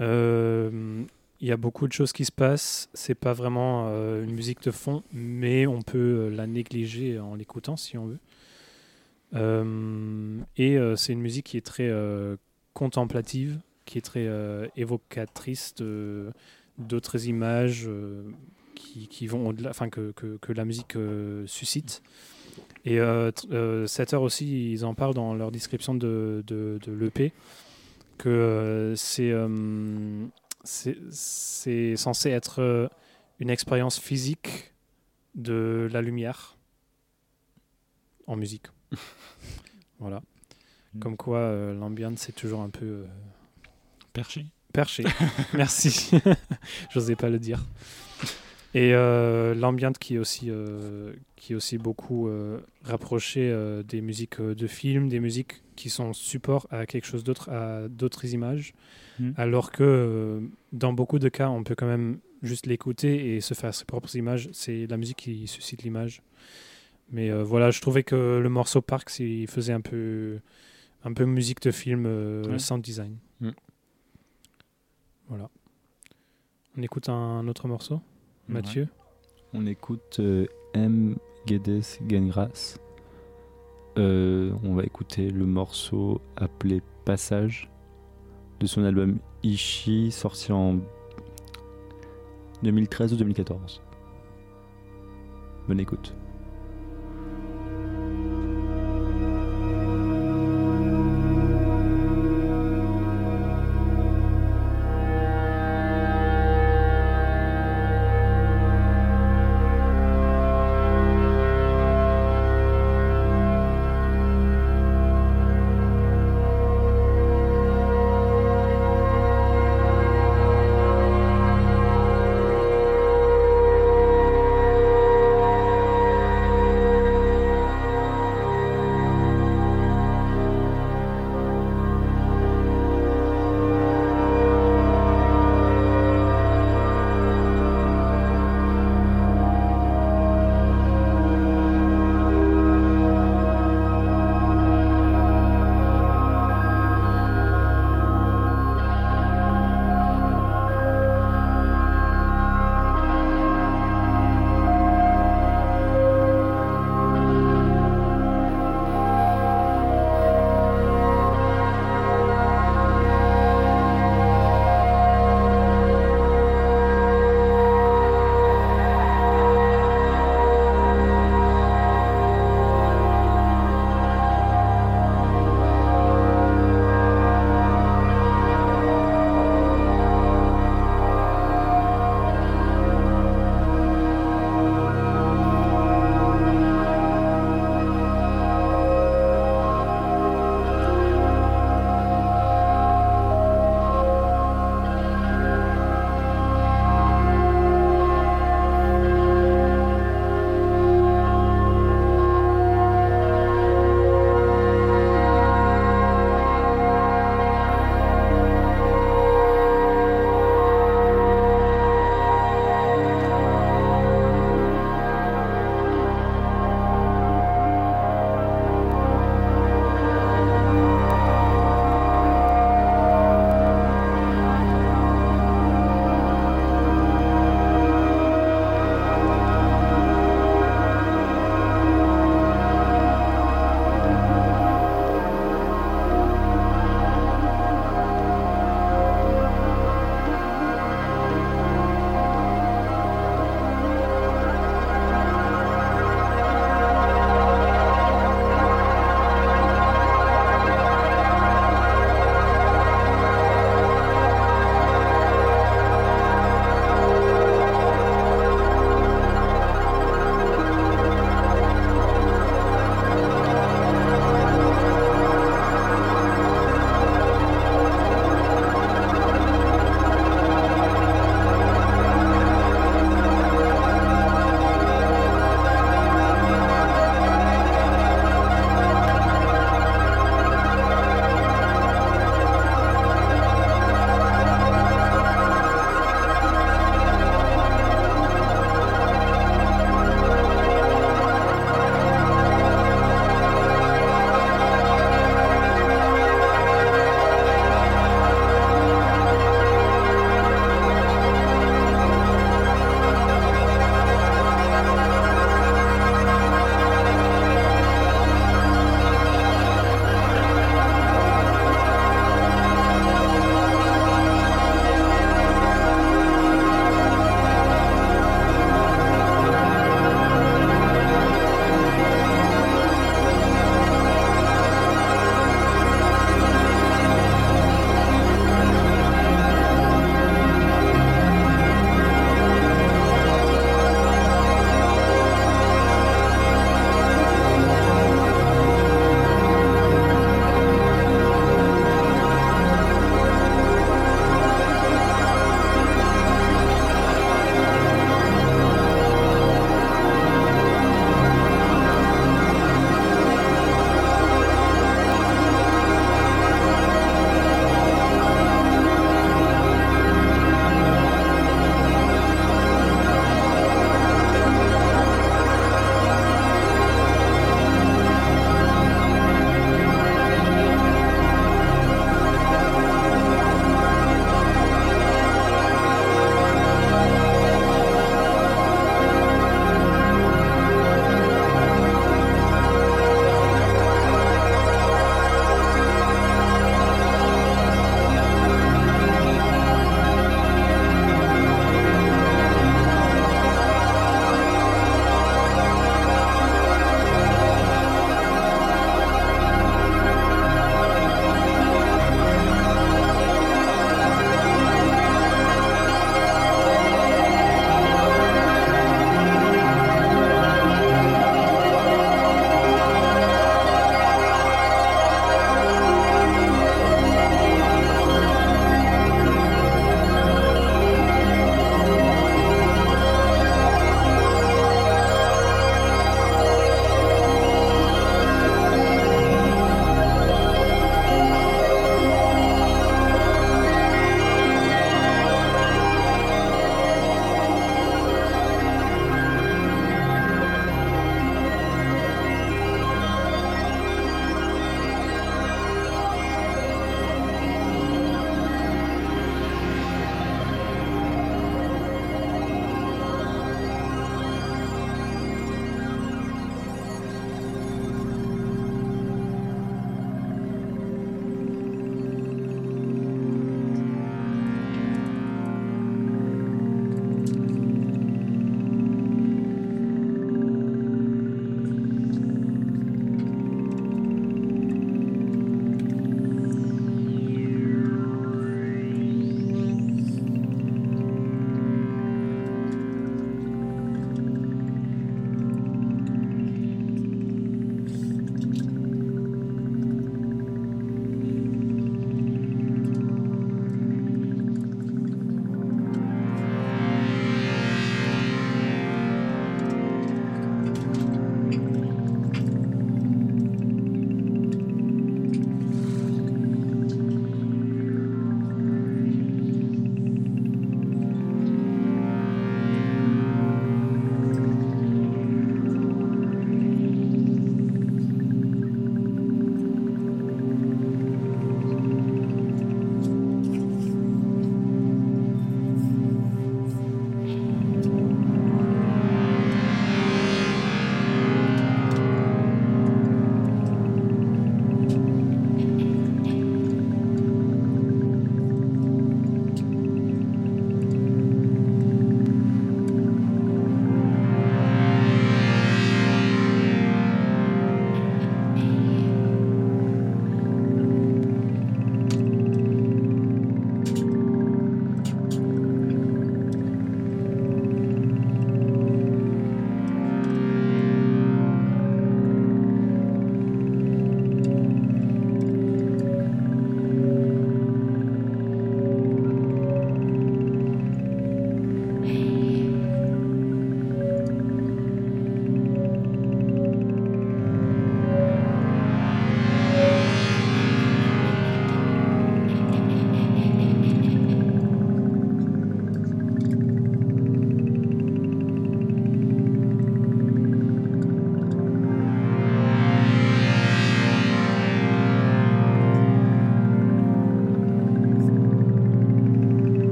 Euh, Il y a beaucoup de choses qui se passent. C'est pas vraiment euh, une musique de fond, mais on peut la négliger en l'écoutant si on veut. Et c'est une musique qui est très contemplative, qui est très évocatrice d'autres images qui, qui vont enfin que, que, la musique suscite. Et euh, euh, Setter aussi, ils en parlent dans leur description de, de, de l'EP, que euh, c'est c'est censé être une expérience physique de la lumière en musique. <laughs> voilà. Comme quoi, euh, l'ambiance, c'est toujours un peu euh, Perché. perché. <laughs> Merci. <laughs> J'osais pas le dire. Et euh, l'ambiance qui est aussi, euh, qui est aussi beaucoup euh, rapproché euh, des musiques de films, des musiques qui sont support à quelque chose d'autre, à d'autres images. Mm. Alors que dans beaucoup de cas, on peut quand même juste l'écouter et se faire ses propres images. C'est la musique qui suscite l'image. Mais voilà, je trouvais que le morceau Parks, il faisait un peu, un peu musique de film Ouais. sound design. Mm. Voilà. On écoute un autre morceau, Mathieu. On écoute euh, M. Guedes Gengras. Euh, on va écouter le morceau appelé Passage de son album Ishi, sorti en 2013 ou 2014. Bonne écoute.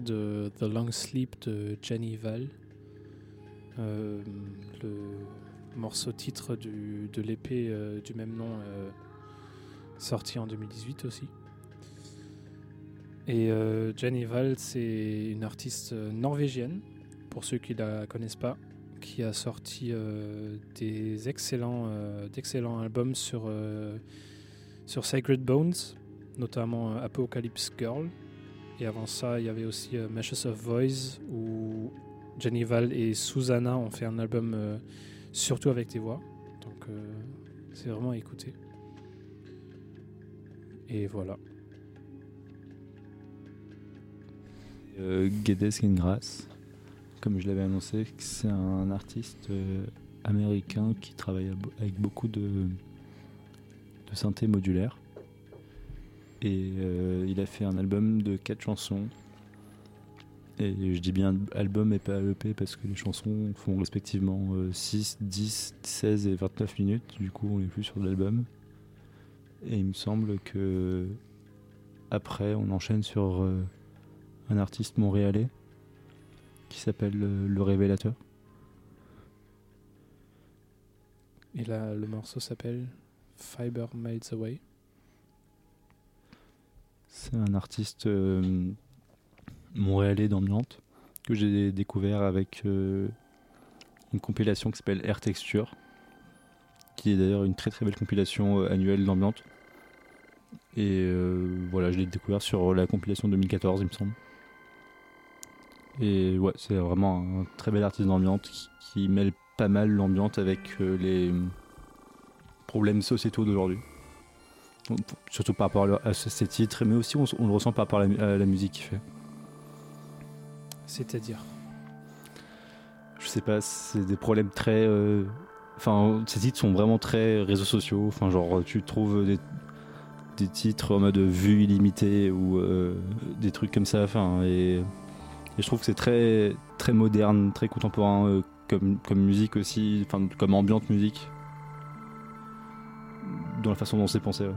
De The Long Sleep de Jenny Val, euh, le morceau titre de l'épée euh, du même nom, euh, sorti en 2018 aussi. Et Jenny Val, c'est une artiste norvégienne, pour ceux qui la connaissent pas, qui a sorti des excellents, d'excellents albums sur, sur Sacred Bones, notamment Apocalypse Girl. Et avant ça, il y avait aussi euh, Meshes of Voice, où Jenny Val et Susanna ont fait un album euh, surtout avec des voix. Donc euh, c'est vraiment à écouter. Et voilà. Euh, Geddes Gengras, comme je l'avais annoncé, c'est un artiste américain qui travaille avec beaucoup de, de synthé modulaire. Et euh, il a fait un album de quatre chansons. Et je dis bien album et pas EP parce que les chansons font respectivement euh, 6, 10, 16 et 29 minutes. Du coup, on est plus sur l'album. Et il me semble que après, on enchaîne sur euh, un artiste montréalais qui s'appelle euh, Le Révélateur. Et là, le morceau s'appelle Fiber Miles Away. C'est un artiste euh, montréalais d'ambiance que j'ai découvert avec euh, une compilation qui s'appelle Air Texture, qui est d'ailleurs une très très belle compilation euh, annuelle d'ambiance. Et voilà, je l'ai découvert sur la compilation 2014, il me semble. Et ouais, c'est vraiment un très bel artiste d'ambiance qui, qui mêle pas mal l'ambiance avec les problèmes sociétaux d'aujourd'hui. Surtout par rapport à, ces titres, mais aussi on, le ressent par rapport à la, mu- à la musique qu'il fait. C'est-à-dire Je sais pas, c'est des problèmes très. euh, Enfin, ces titres sont vraiment très réseaux sociaux. Enfin, genre, tu trouves des, des titres en mode vue illimitée ou euh, des trucs comme ça. Enfin, et, et je trouve que c'est très, très moderne, très contemporain euh, comme, comme musique aussi, enfin, comme ambiante musique. Dans la façon dont c'est pensé. ouais.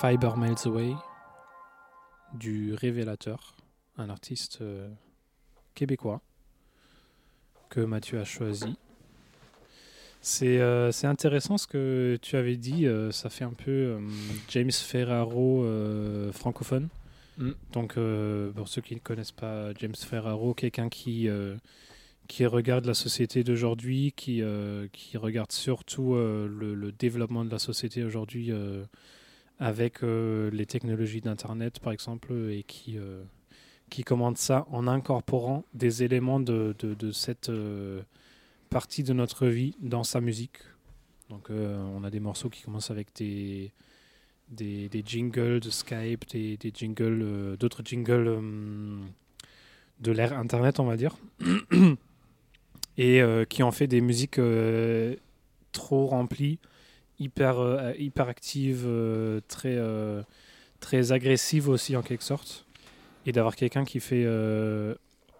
Fiber Miles Away du Révélateur, un artiste euh, québécois que Mathieu a choisi. C'est euh, intéressant ce que tu avais dit, euh, ça fait un peu euh, James Ferraro francophone. Mm. Donc pour ceux qui ne connaissent pas James Ferraro, quelqu'un qui, qui regarde la société d'aujourd'hui, qui, qui regarde surtout le, le développement de la société aujourd'hui avec euh, les technologies d'Internet par exemple, et qui, euh, qui commande ça en incorporant des éléments de, de, cette euh, partie de notre vie dans sa musique. Donc on a des morceaux qui commencent avec des, des, jingles de Skype, des, des jingles, d'autres jingles de l'ère Internet, on va dire, <coughs> et qui ont fait des musiques trop remplies, hyper, euh, hyper actives, euh, très, euh, très agressives aussi en quelque sorte, et d'avoir quelqu'un qui fait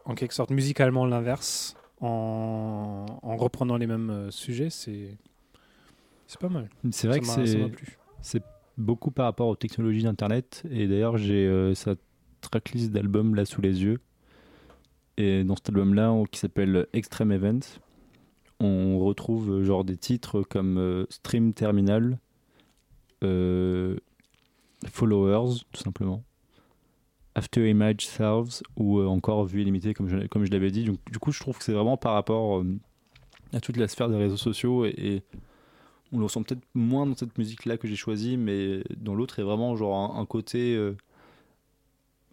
en quelque sorte musicalement l'inverse en, en reprenant les mêmes sujets, c'est c'est pas mal. C'est vrai que Ça m'a c'est plu. c'est beaucoup par rapport aux technologies d'Internet. Et d'ailleurs, j'ai euh, sa tracklist d'albums là sous les yeux. Et dans cet album-là, qui s'appelle Extreme Event, on retrouve euh, genre des titres comme euh, Stream Terminal, euh, Followers, tout simplement, After Image Selves, ou encore Vue illimitée, comme je, comme je l'avais dit. Donc, du coup, je trouve que c'est vraiment par rapport à toute la sphère des réseaux sociaux et, on le ressent peut-être moins dans cette musique-là que j'ai choisie, mais dans l'autre, est vraiment genre un, côté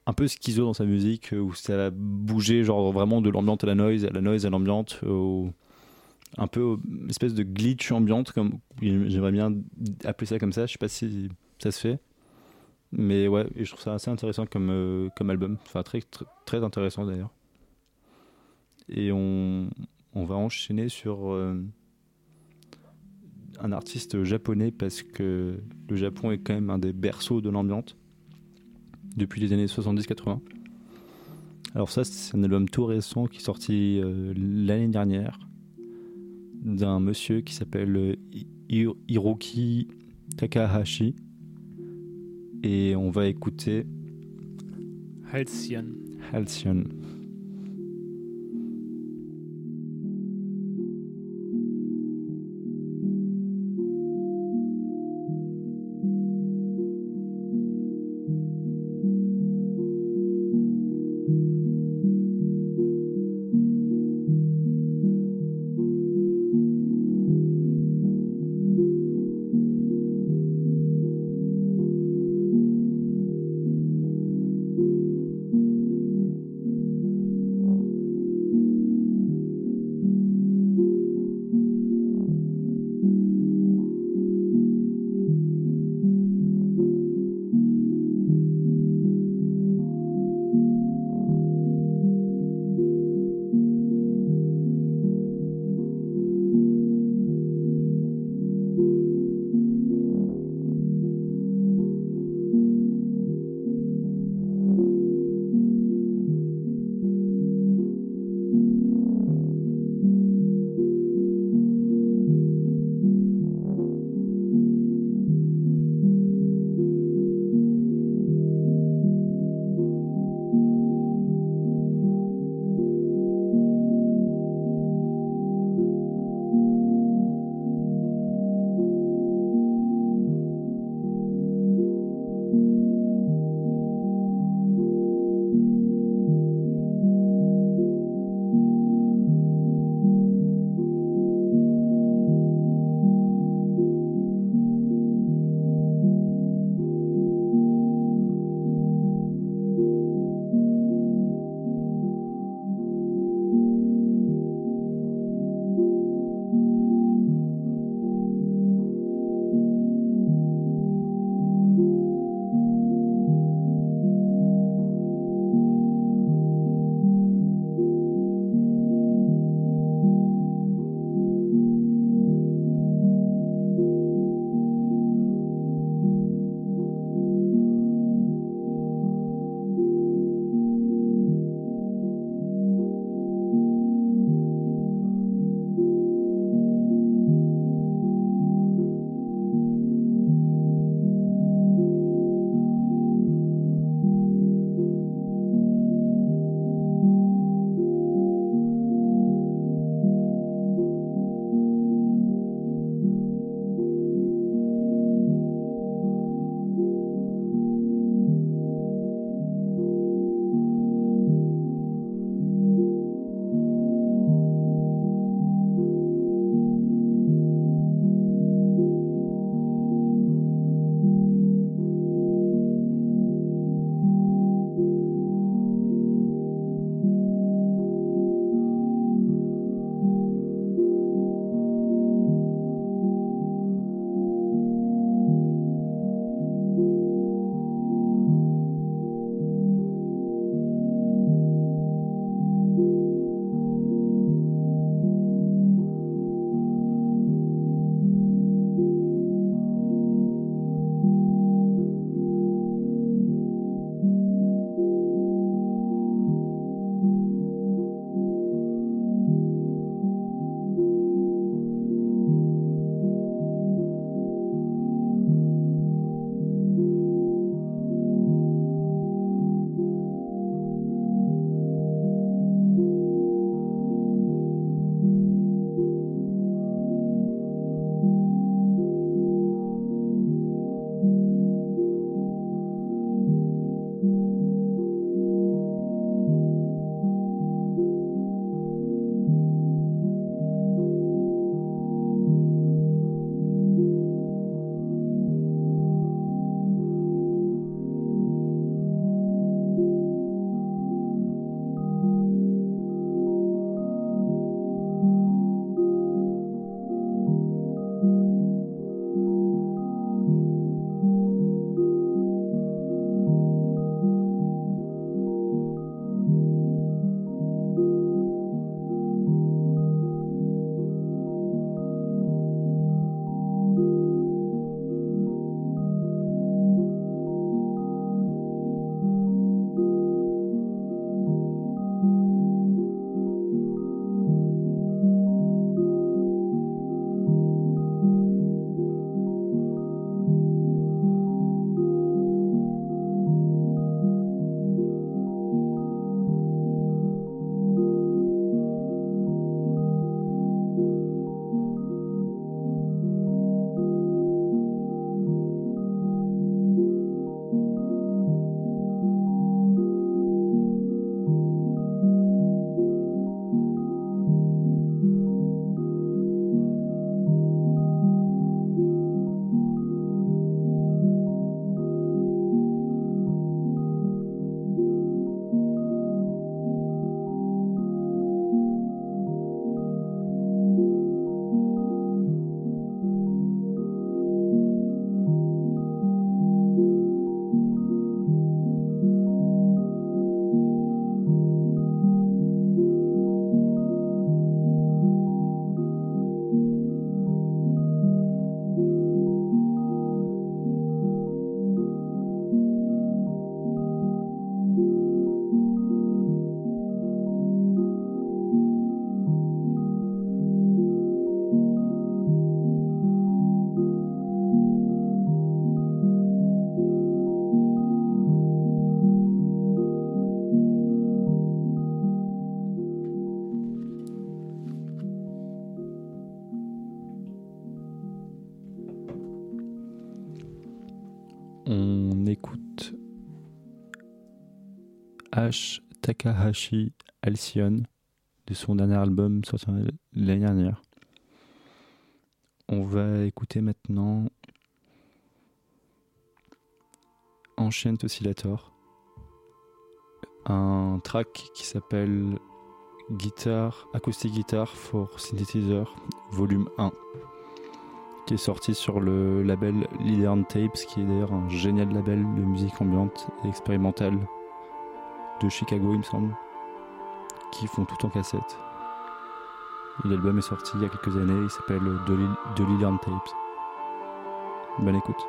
un peu schizo dans sa musique, où ça va bouger genre vraiment de l'ambiante à la noise, à la noise à l'ambiante, au- un peu espèce de glitch ambiante, comme j'aimerais bien appeler ça comme ça, je sais pas si ça se fait. Mais ouais, je trouve ça assez intéressant comme, euh, comme album, enfin très, très, très intéressant d'ailleurs. Et on, on va enchaîner sur... euh, un artiste japonais parce que le Japon est quand même un des berceaux de l'ambiance depuis les années 70-80. Alors ça, c'est un album tout récent qui est sorti euh, l'année dernière d'un monsieur qui s'appelle euh, Hi- Hiroki Takahashi. Et on va écouter Halcyon. Halcyon. Takahashi Alcyon de son dernier album sorti l'année dernière. On va écouter maintenant Ancient Oscillator, un track qui s'appelle Guitar, Acoustic Guitar for Synthesizer, volume 1, qui est sorti sur le label Leader Tapes, qui est d'ailleurs un génial label de musique ambiante et expérimentale de Chicago, il me semble, qui font tout en cassette. Et L'album est sorti il y a quelques années, il s'appelle The Lil- The Leader Tapes. Bonne écoute.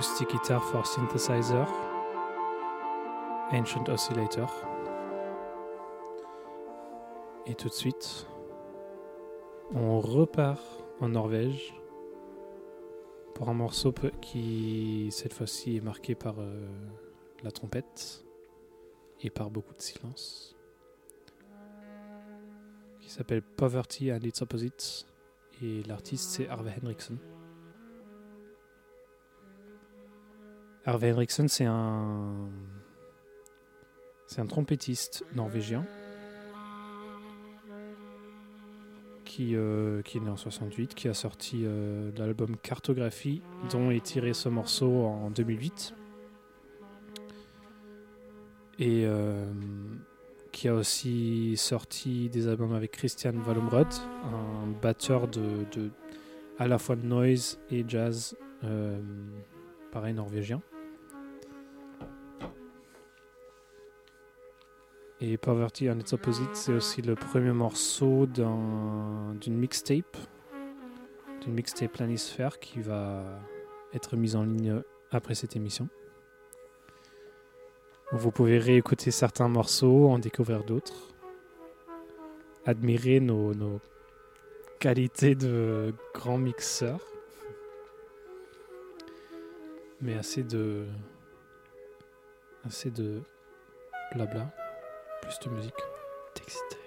Acoustic Guitar for Synthesizer, Ancient Oscillator. Et tout de suite, on repart en Norvège pour un morceau qui, cette fois-ci, est marqué par euh, la trompette et par beaucoup de silence, qui s'appelle Poverty and its Opposites, et l'artiste c'est Arve Henriksen. Arve Henriksen, c'est un. C'est un trompettiste norvégien qui, euh, qui est né en 68, qui a sorti euh, l'album Cartographie, dont est tiré ce morceau en 2008. Et euh, qui a aussi sorti des albums avec Christian Valumrud, un batteur de, de- à la fois de noise et jazz, pareil norvégien. Et Poverty and its Opposite, c'est aussi le premier morceau d'un- d'une mixtape, d'une mixtape Planisphère qui va être mise en ligne après cette émission. Vous pouvez réécouter certains morceaux, en découvrir d'autres, admirer nos, nos qualités de grands mixeurs. mais assez de. assez de blabla, de musique. T'exciter.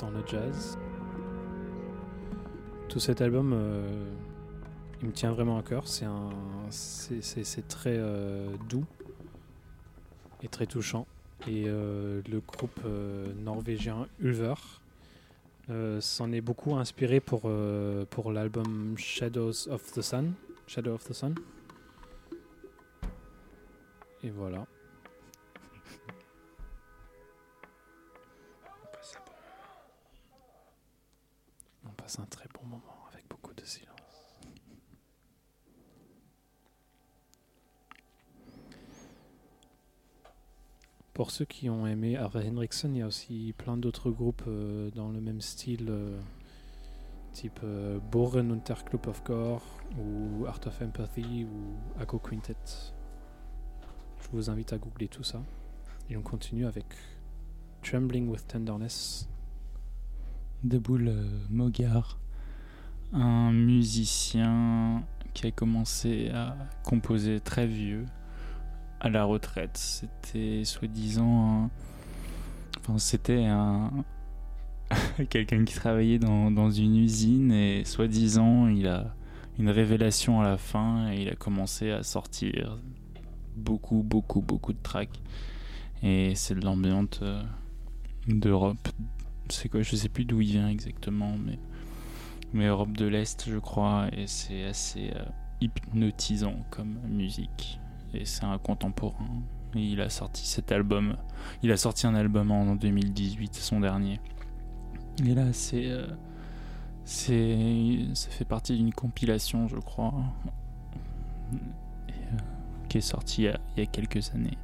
Dans le jazz. Tout cet album, euh, il me tient vraiment à cœur. C'est très euh, doux et très touchant. Et euh, le groupe norvégien Ulver s'en est beaucoup inspiré pour, pour l'album Shadows of the Sun. Shadow of the Sun. Et voilà. Passe un très bon moment avec beaucoup de silence. Pour ceux qui ont aimé Arve Henriksen, il y a aussi plein d'autres groupes euh, dans le même style, euh, type euh, Boren Unterclub of Gore ou Art of Empathy ou Ako Quintet. Je vous invite à googler tout ça. Et on continue avec Trembling with Tenderness. De Boule euh, Mogard, un musicien qui a commencé à composer très vieux, à la retraite. C'était soi-disant un... Enfin, c'était un... <laughs> quelqu'un qui travaillait dans, dans une usine et soi-disant il a, une révélation à la fin et il a commencé à sortir beaucoup, beaucoup, beaucoup de tracks. Et c'est de l'ambiance euh, d'Europe. C'est quoi Je sais plus d'où il vient exactement, mais, mais Europe de l'Est, je crois. Et c'est assez euh, hypnotisant comme musique. Et c'est un contemporain. Il a sorti cet album. Il a sorti un album en 2018, son dernier. Et là, c'est. euh, c'est. Ça fait partie d'une compilation, je crois. Euh, qui est sortie il y a, il y a quelques années.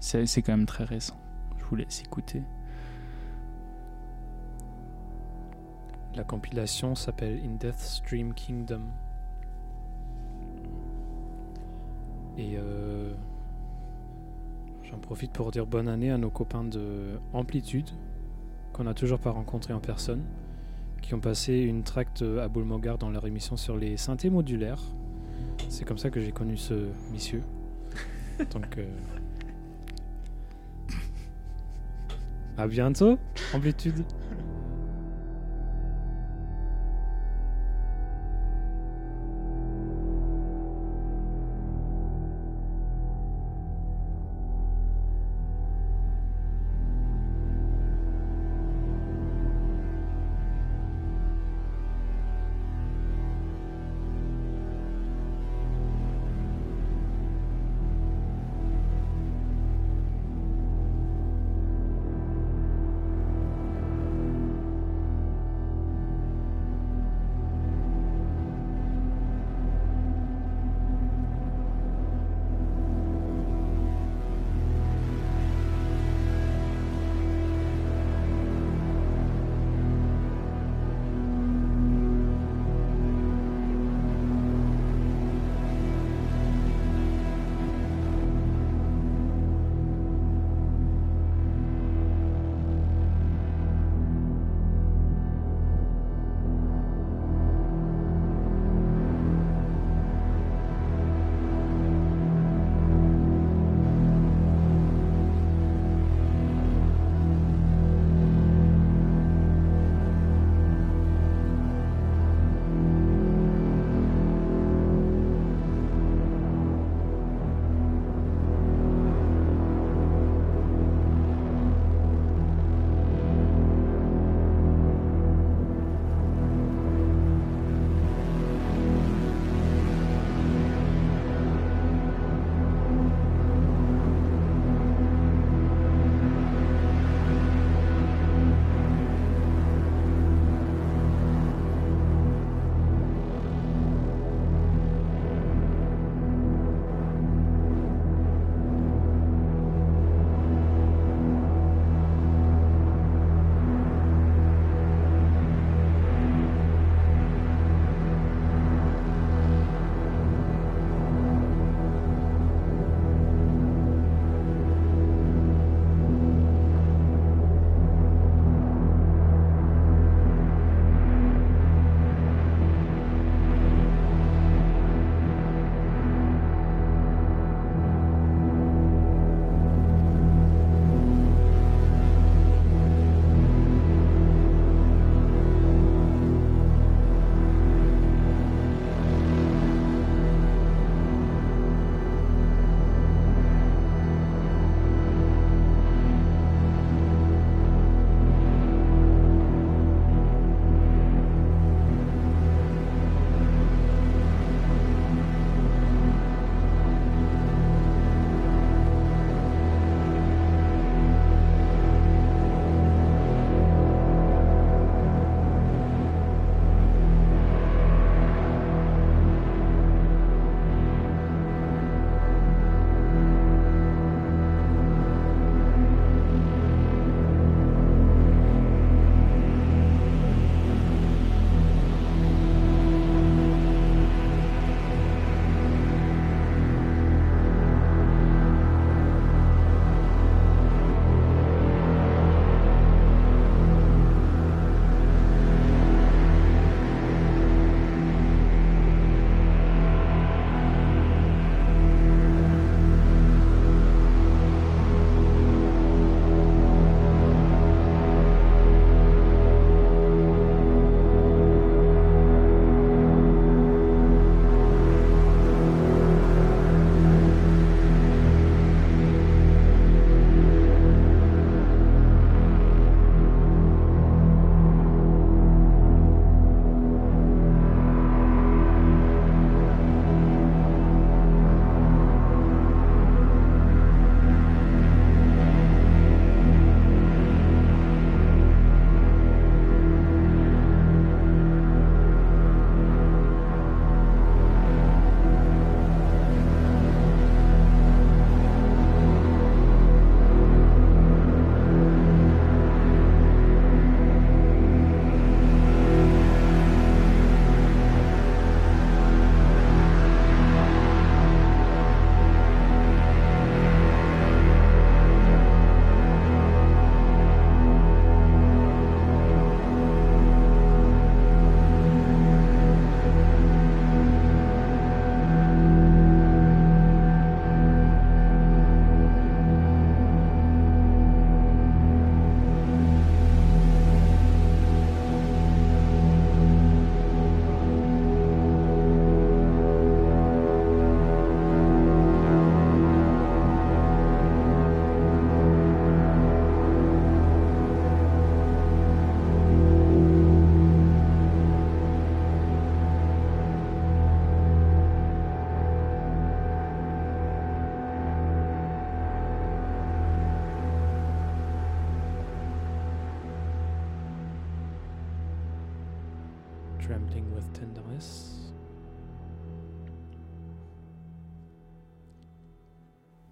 C'est quand même très récent. Je vous laisse écouter. La compilation s'appelle In Death Stream Kingdom. Et euh, j'en profite pour dire bonne année à nos copains de Amplitude, qu'on n'a toujours pas rencontrés en personne, qui ont passé une tract à Boulmogar dans leur émission sur les synthés modulaires. C'est comme ça que j'ai connu ce monsieur. <laughs> Donc. euh, À bientôt, Amplitude.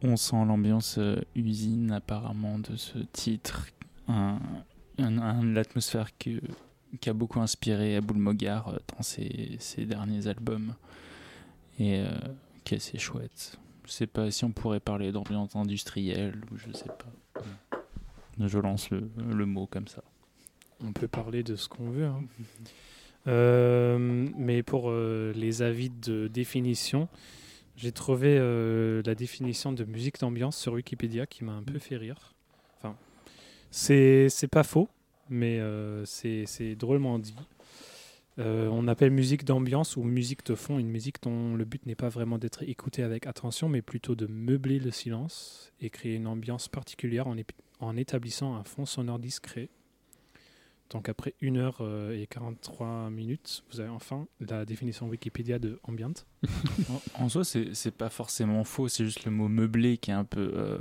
On sent l'ambiance euh, usine apparemment de ce titre, un, un- l'atmosphère qui a beaucoup inspiré Aboul Mogar euh, dans ses, derniers albums et euh, qui est assez chouette. Je sais pas si on pourrait parler d'ambiance industrielle ou je sais pas. Je lance le, mot comme ça. On peut parler de ce qu'on veut. hein. Mais pour les avis de définition, j'ai trouvé euh, la définition de musique d'ambiance sur Wikipédia qui m'a un peu fait rire. Enfin, c'est pas faux, mais euh, c'est drôlement dit. Euh, on appelle musique d'ambiance ou musique de fond une musique dont le but n'est pas vraiment d'être écouté avec attention, mais plutôt de meubler le silence et créer une ambiance particulière en, en établissant un fond sonore discret. Donc après 1 heure euh, et 43 minutes, vous avez enfin la définition Wikipédia de ambient. <laughs> En, soi, c'est pas forcément faux, c'est juste le mot meublé qui est un peu. euh,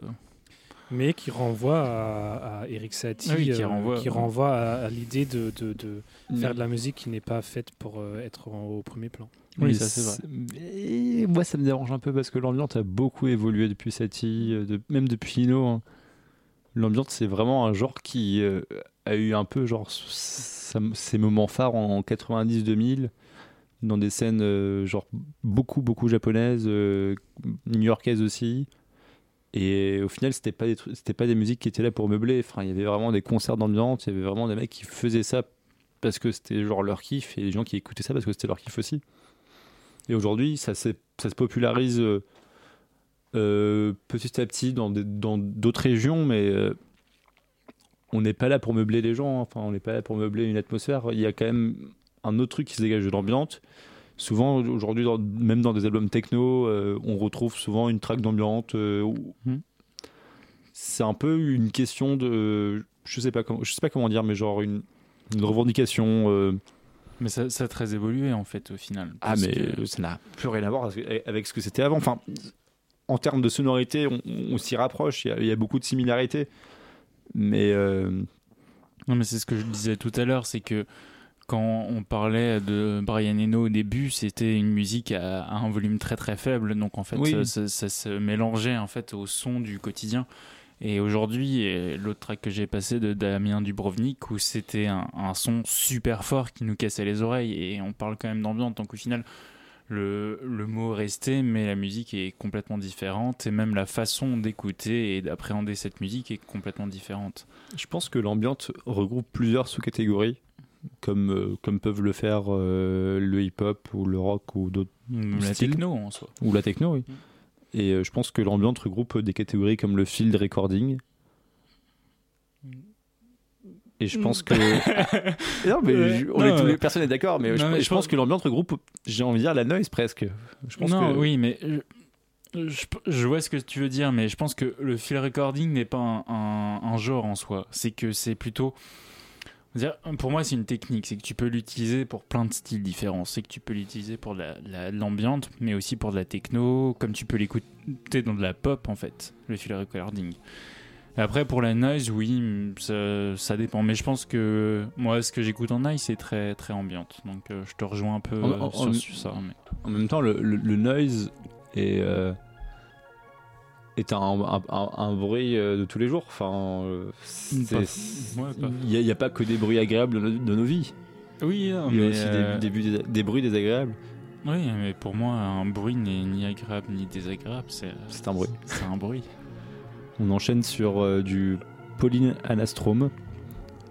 mais qui renvoie à, à Eric Satie, Ah oui, qui euh, renvoie- qui renvoie à, à l'idée de, de- de faire de la musique qui n'est pas faite pour euh, être en- au premier plan. Oui, Mais ça, c'est vrai. mais moi, ça me dérange un peu parce que l'ambiance a beaucoup évolué depuis Satie, de- même depuis Hino. hein. L'ambiance, c'est vraiment un genre qui euh, a eu un peu genre ses moments phares en 90-2000 dans des scènes euh, genre beaucoup beaucoup japonaises, euh, new-yorkaises aussi. Et au final, c'était pas des pas des musiques qui étaient là pour meubler. Enfin, il y avait vraiment des concerts d'ambiance, il y avait vraiment des mecs qui faisaient ça parce que c'était genre leur kiff et les gens qui écoutaient ça parce que c'était leur kiff aussi. Et aujourd'hui, ça, ça se popularise petit à petit dans d'autres régions, mais euh, on n'est pas là pour meubler les gens. hein. Enfin, on n'est pas là pour meubler une atmosphère. Il y a quand même un autre truc qui se dégage de l'ambiance. Souvent, aujourd'hui, même dans des albums techno, euh, on retrouve souvent une track d'ambiance. euh, Mhm. C'est un peu une question de, je sais pas comment, je sais pas comment dire, mais genre une, une revendication. euh, Mais ça, ça a très évolué en fait au final. ah, mais ça n'a plus rien à voir avec ce que c'était avant. Enfin, en termes de sonorité, on, on s'y rapproche. Il y, a, il y a beaucoup de similarités. Mais euh, Non, mais c'est ce que je disais tout à l'heure, c'est que quand on parlait de Brian Eno au début, c'était une musique à, à un volume très très faible, donc en fait Oui. ça, ça- ça se mélangeait en fait au son du quotidien. Et aujourd'hui, l'autre track que j'ai passé de Damien Dubrovnik, où c'était un, un son super fort qui nous cassait les oreilles, et on parle quand même d'ambiance, donc au final, le, le mot est resté, mais la musique est complètement différente, et même la façon d'écouter et d'appréhender cette musique est complètement différente. je pense que l'ambiance regroupe plusieurs sous-catégories, comme, euh, comme peuvent le faire euh, le hip-hop ou le rock ou, d'autres, La Style. techno en soi. ou la techno. Oui. Mm. Et euh, je pense que l'ambiance regroupe des catégories comme le field recording. Et je pense que. <laughs> non, mais Ouais. je- on Non, est tous les, personne n'est d'accord, mais je, non, mais je je pense pense- que l'ambiance regroupe, j'ai envie de dire, la noise presque. Je pense non, que... oui, mais je, vois ce que tu veux dire, mais je pense que le field recording n'est pas un, un- un genre en soi. C'est que c'est plutôt. dire, Pour moi, c'est une technique. C'est que tu peux l'utiliser pour plein de styles différents. C'est que tu peux l'utiliser pour de la- la- de l'ambiance, mais aussi pour de la techno, comme tu peux l'écouter dans de la pop, en fait, le field recording. Après, pour la noise, oui, ça, ça dépend. Mais je pense que moi, ce que j'écoute en noise, c'est très, très ambiante. Donc, euh, je te rejoins un peu En- en- sur, en- sur ça. mais- En même temps, le, le- le noise est, euh, est un, un- un- un bruit euh, de tous les jours. Enfin, ouais, il n'y a, pas que des bruits agréables de nos, de nos vies. Oui, non, Il y a aussi euh, des, des bruits dés- des bruits désagréables. oui, mais pour moi, un bruit n'est ni agréable ni désagréable. C'est un bruit. c'est un bruit. On enchaîne sur euh, du Pauline Anastrom,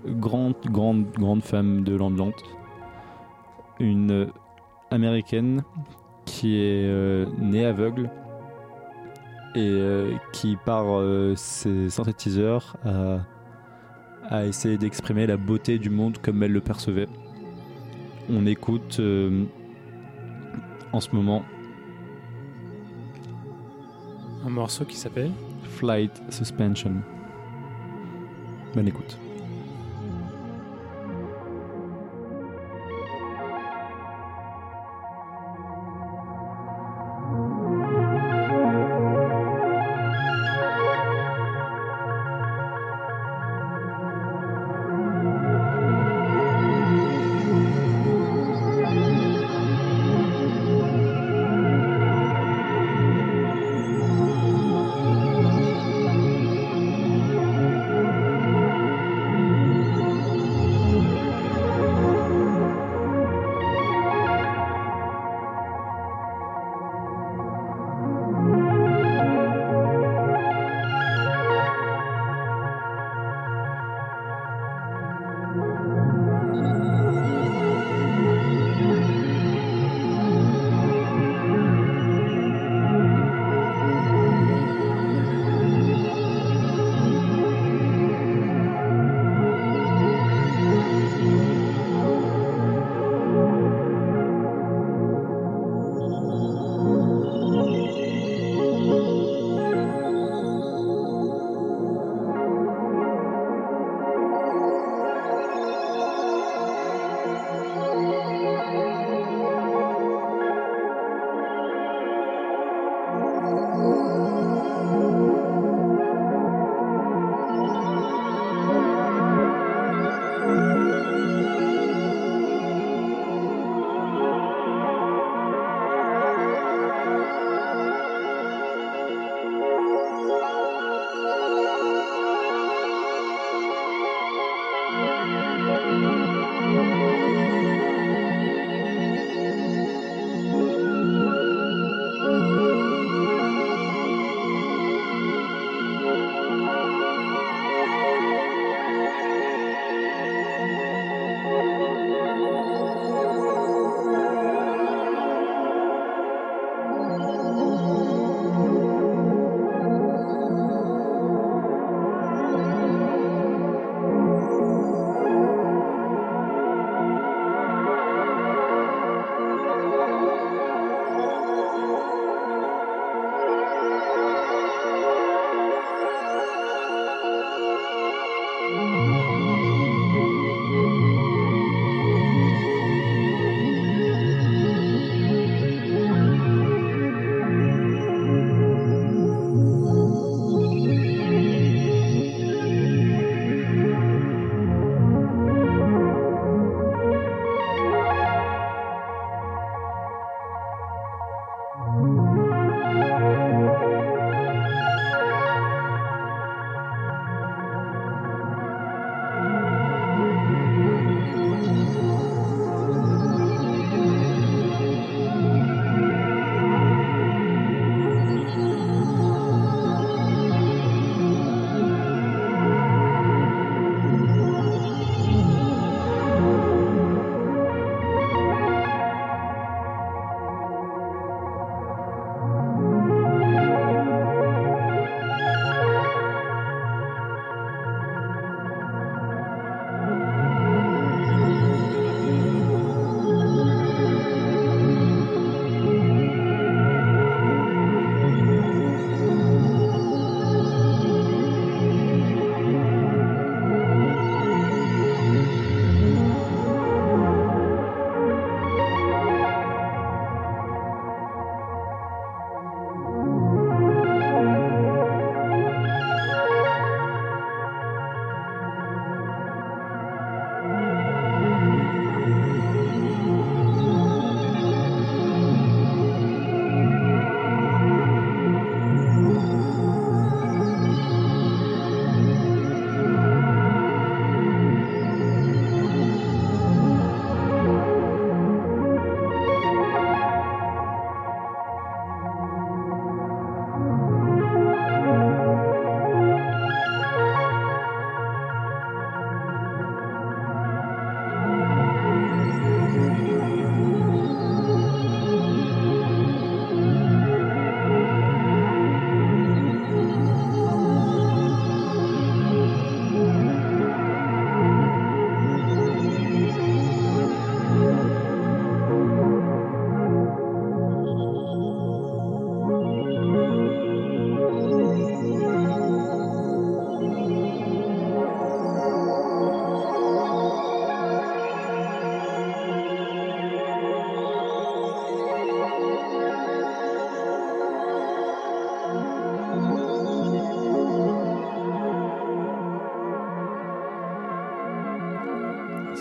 grande, grande, grande femme de l'ambiance. Une euh, américaine qui est euh, née aveugle et qui, par ses synthétiseurs, a, essayé d'exprimer la beauté du monde comme elle le percevait. On écoute en ce moment Un morceau qui s'appelle Flight Suspension. Bonne écoute.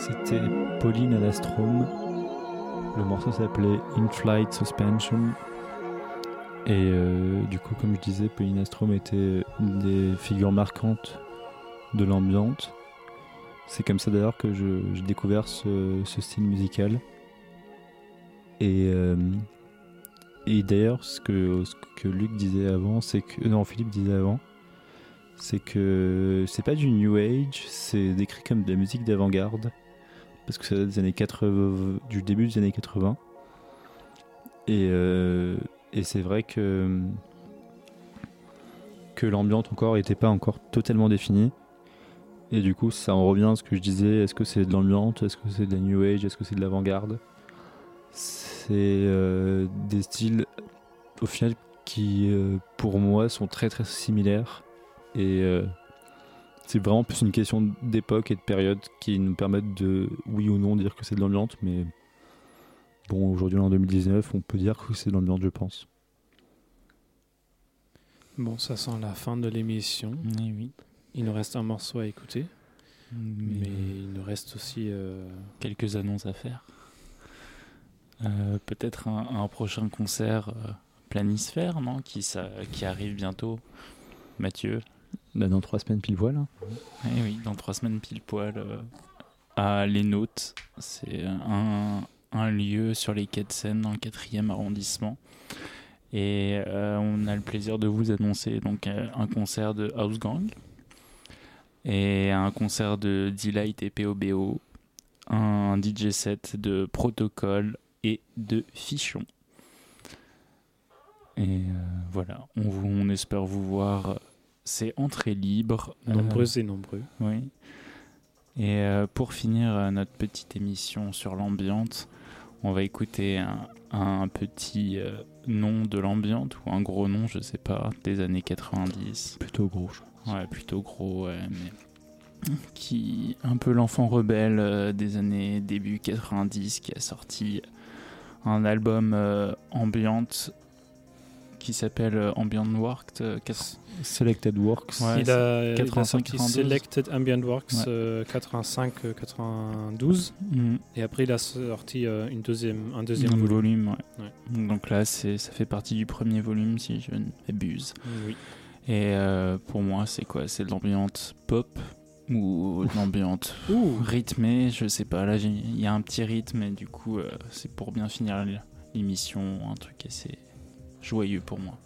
C'était Pauline Alastrom. Le morceau s'appelait In Flight Suspension. Et euh, du coup, comme je disais, Pauline Alastrom était une des figures marquantes de l'ambiance. C'est comme ça d'ailleurs que j'ai découvert ce, ce style musical. Et, euh, et d'ailleurs, ce que, ce que Luc disait avant, c'est que. Non, Philippe disait avant, c'est que c'est pas du New Age, c'est décrit comme de la musique d'avant-garde. Parce que c'est des années 80, du début des années 80. Et, euh, et c'est vrai que, que l'ambiance encore n'était pas encore totalement définie. Et du coup, ça en revient à ce que je disais est-ce que c'est de l'ambiance? Est-ce que c'est de la New Age? Est-ce que c'est de l'avant-garde? C'est euh, des styles, au final, qui, euh, pour moi, sont très très similaires. Et c'est vraiment plus une question d'époque et de période qui nous permettent de, oui ou non, dire que c'est de l'ambiance. Mais bon, aujourd'hui, en 2019, on peut dire que c'est de l'ambiance, je pense. Bon, ça sent la fin de l'émission. Eh oui. Il nous reste un morceau à écouter, mais Mais il nous reste aussi. euh, quelques annonces à faire. Euh, Peut-être un, un prochain concert euh, Planisphère, non? Qui, ça, qui arrive bientôt. Mathieu? Là, dans trois semaines pile poil. hein. Eh oui, dans trois semaines pile poil euh, à Les Nautes. C'est un, un lieu sur les quais de Seine dans le 4e arrondissement. Et euh, on a le plaisir de vous annoncer donc euh, un concert de House Gang et un concert de Delight et POBO, un DJ set de Protocole et de Fichon. Et euh, voilà, on espère vous voir. C'est entrée libre. Euh, nombreux et nombreux. oui. Et euh, pour finir euh, notre petite émission sur l'ambiance, on va écouter un, un petit nom de l'ambiance ou un gros nom, je sais pas, des années 90. Plutôt gros, je pense. Ouais, plutôt gros, ouais, mais qui un peu l'enfant rebelle euh, des années début 90 qui a sorti un album euh, ambiante qui s'appelle euh, Ambient Worked euh, Selected Works. Ouais, il, a, il a 85, sorti 92. Selected Ambient Works Ouais. euh, 85-92 Mm. et après il a sorti euh, une deuxième, un deuxième Un volume. volume, ouais. Ouais. Donc là, c'est, ça fait partie du premier volume, si je ne m'abuse. Oui. Et euh, pour moi, c'est quoi? C'est de l'ambiance pop ou de l'ambiance rythmée? Je sais pas. Là, il y a un petit rythme et du coup, euh, c'est pour bien finir l'émission, un truc assez joyeux pour moi.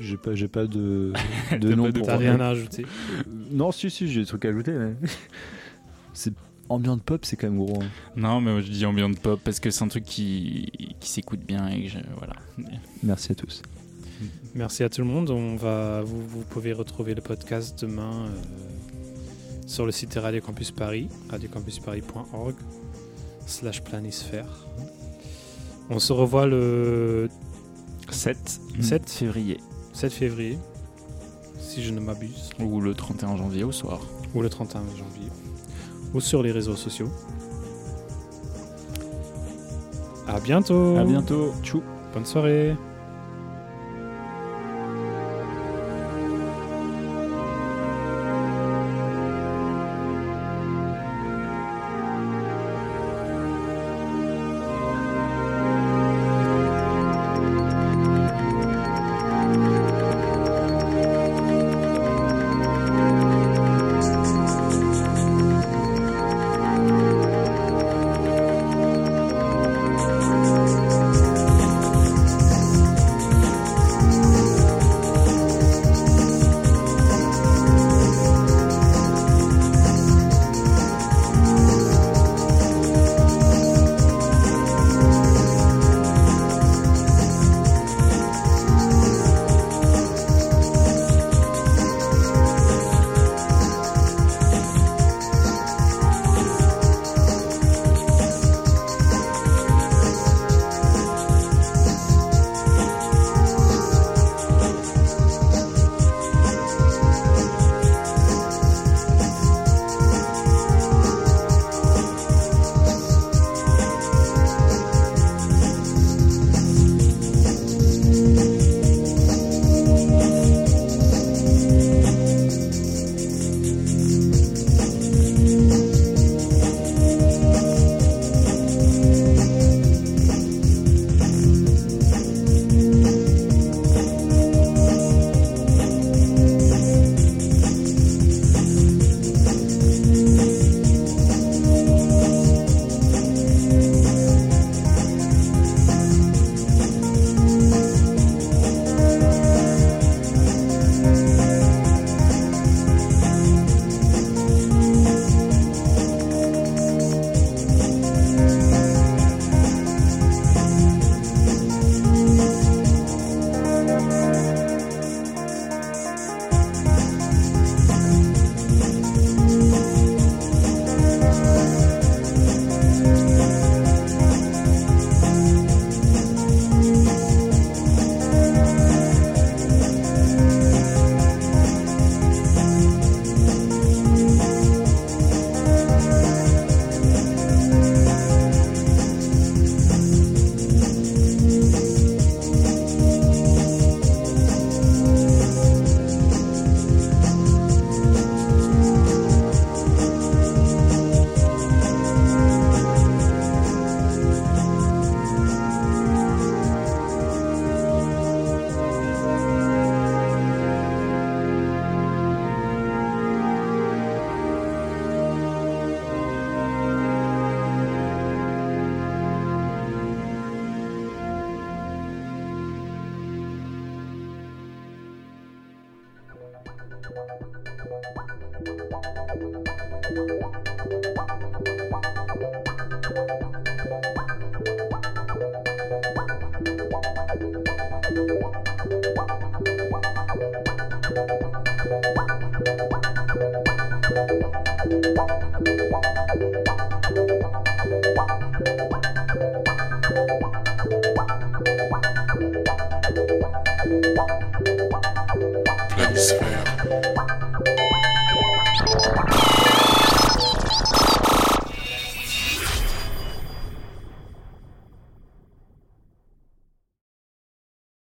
J'ai pas, j'ai pas de, <laughs> de nom pas de- pour T'as rien à ajouter Euh, Non, si, si, j'ai des trucs à ajouter, mais. <laughs> c'est ambiance pop, c'est quand même gros. hein. Non, mais moi, je dis ambiance pop parce que c'est un truc qui, qui s'écoute bien et que je, voilà. Merci à tous. Merci à tout le monde. On va, vous, vous pouvez retrouver le podcast demain euh, sur le site de Radio Campus Paris, radiocampusparis.org slash planisphère. On se revoit le 7, 7. février 7 février, si je ne m'abuse, ou le 31 janvier au soir. ou le 31 janvier, ou sur les réseaux sociaux. À bientôt. À bientôt. Tchou. Bonne soirée.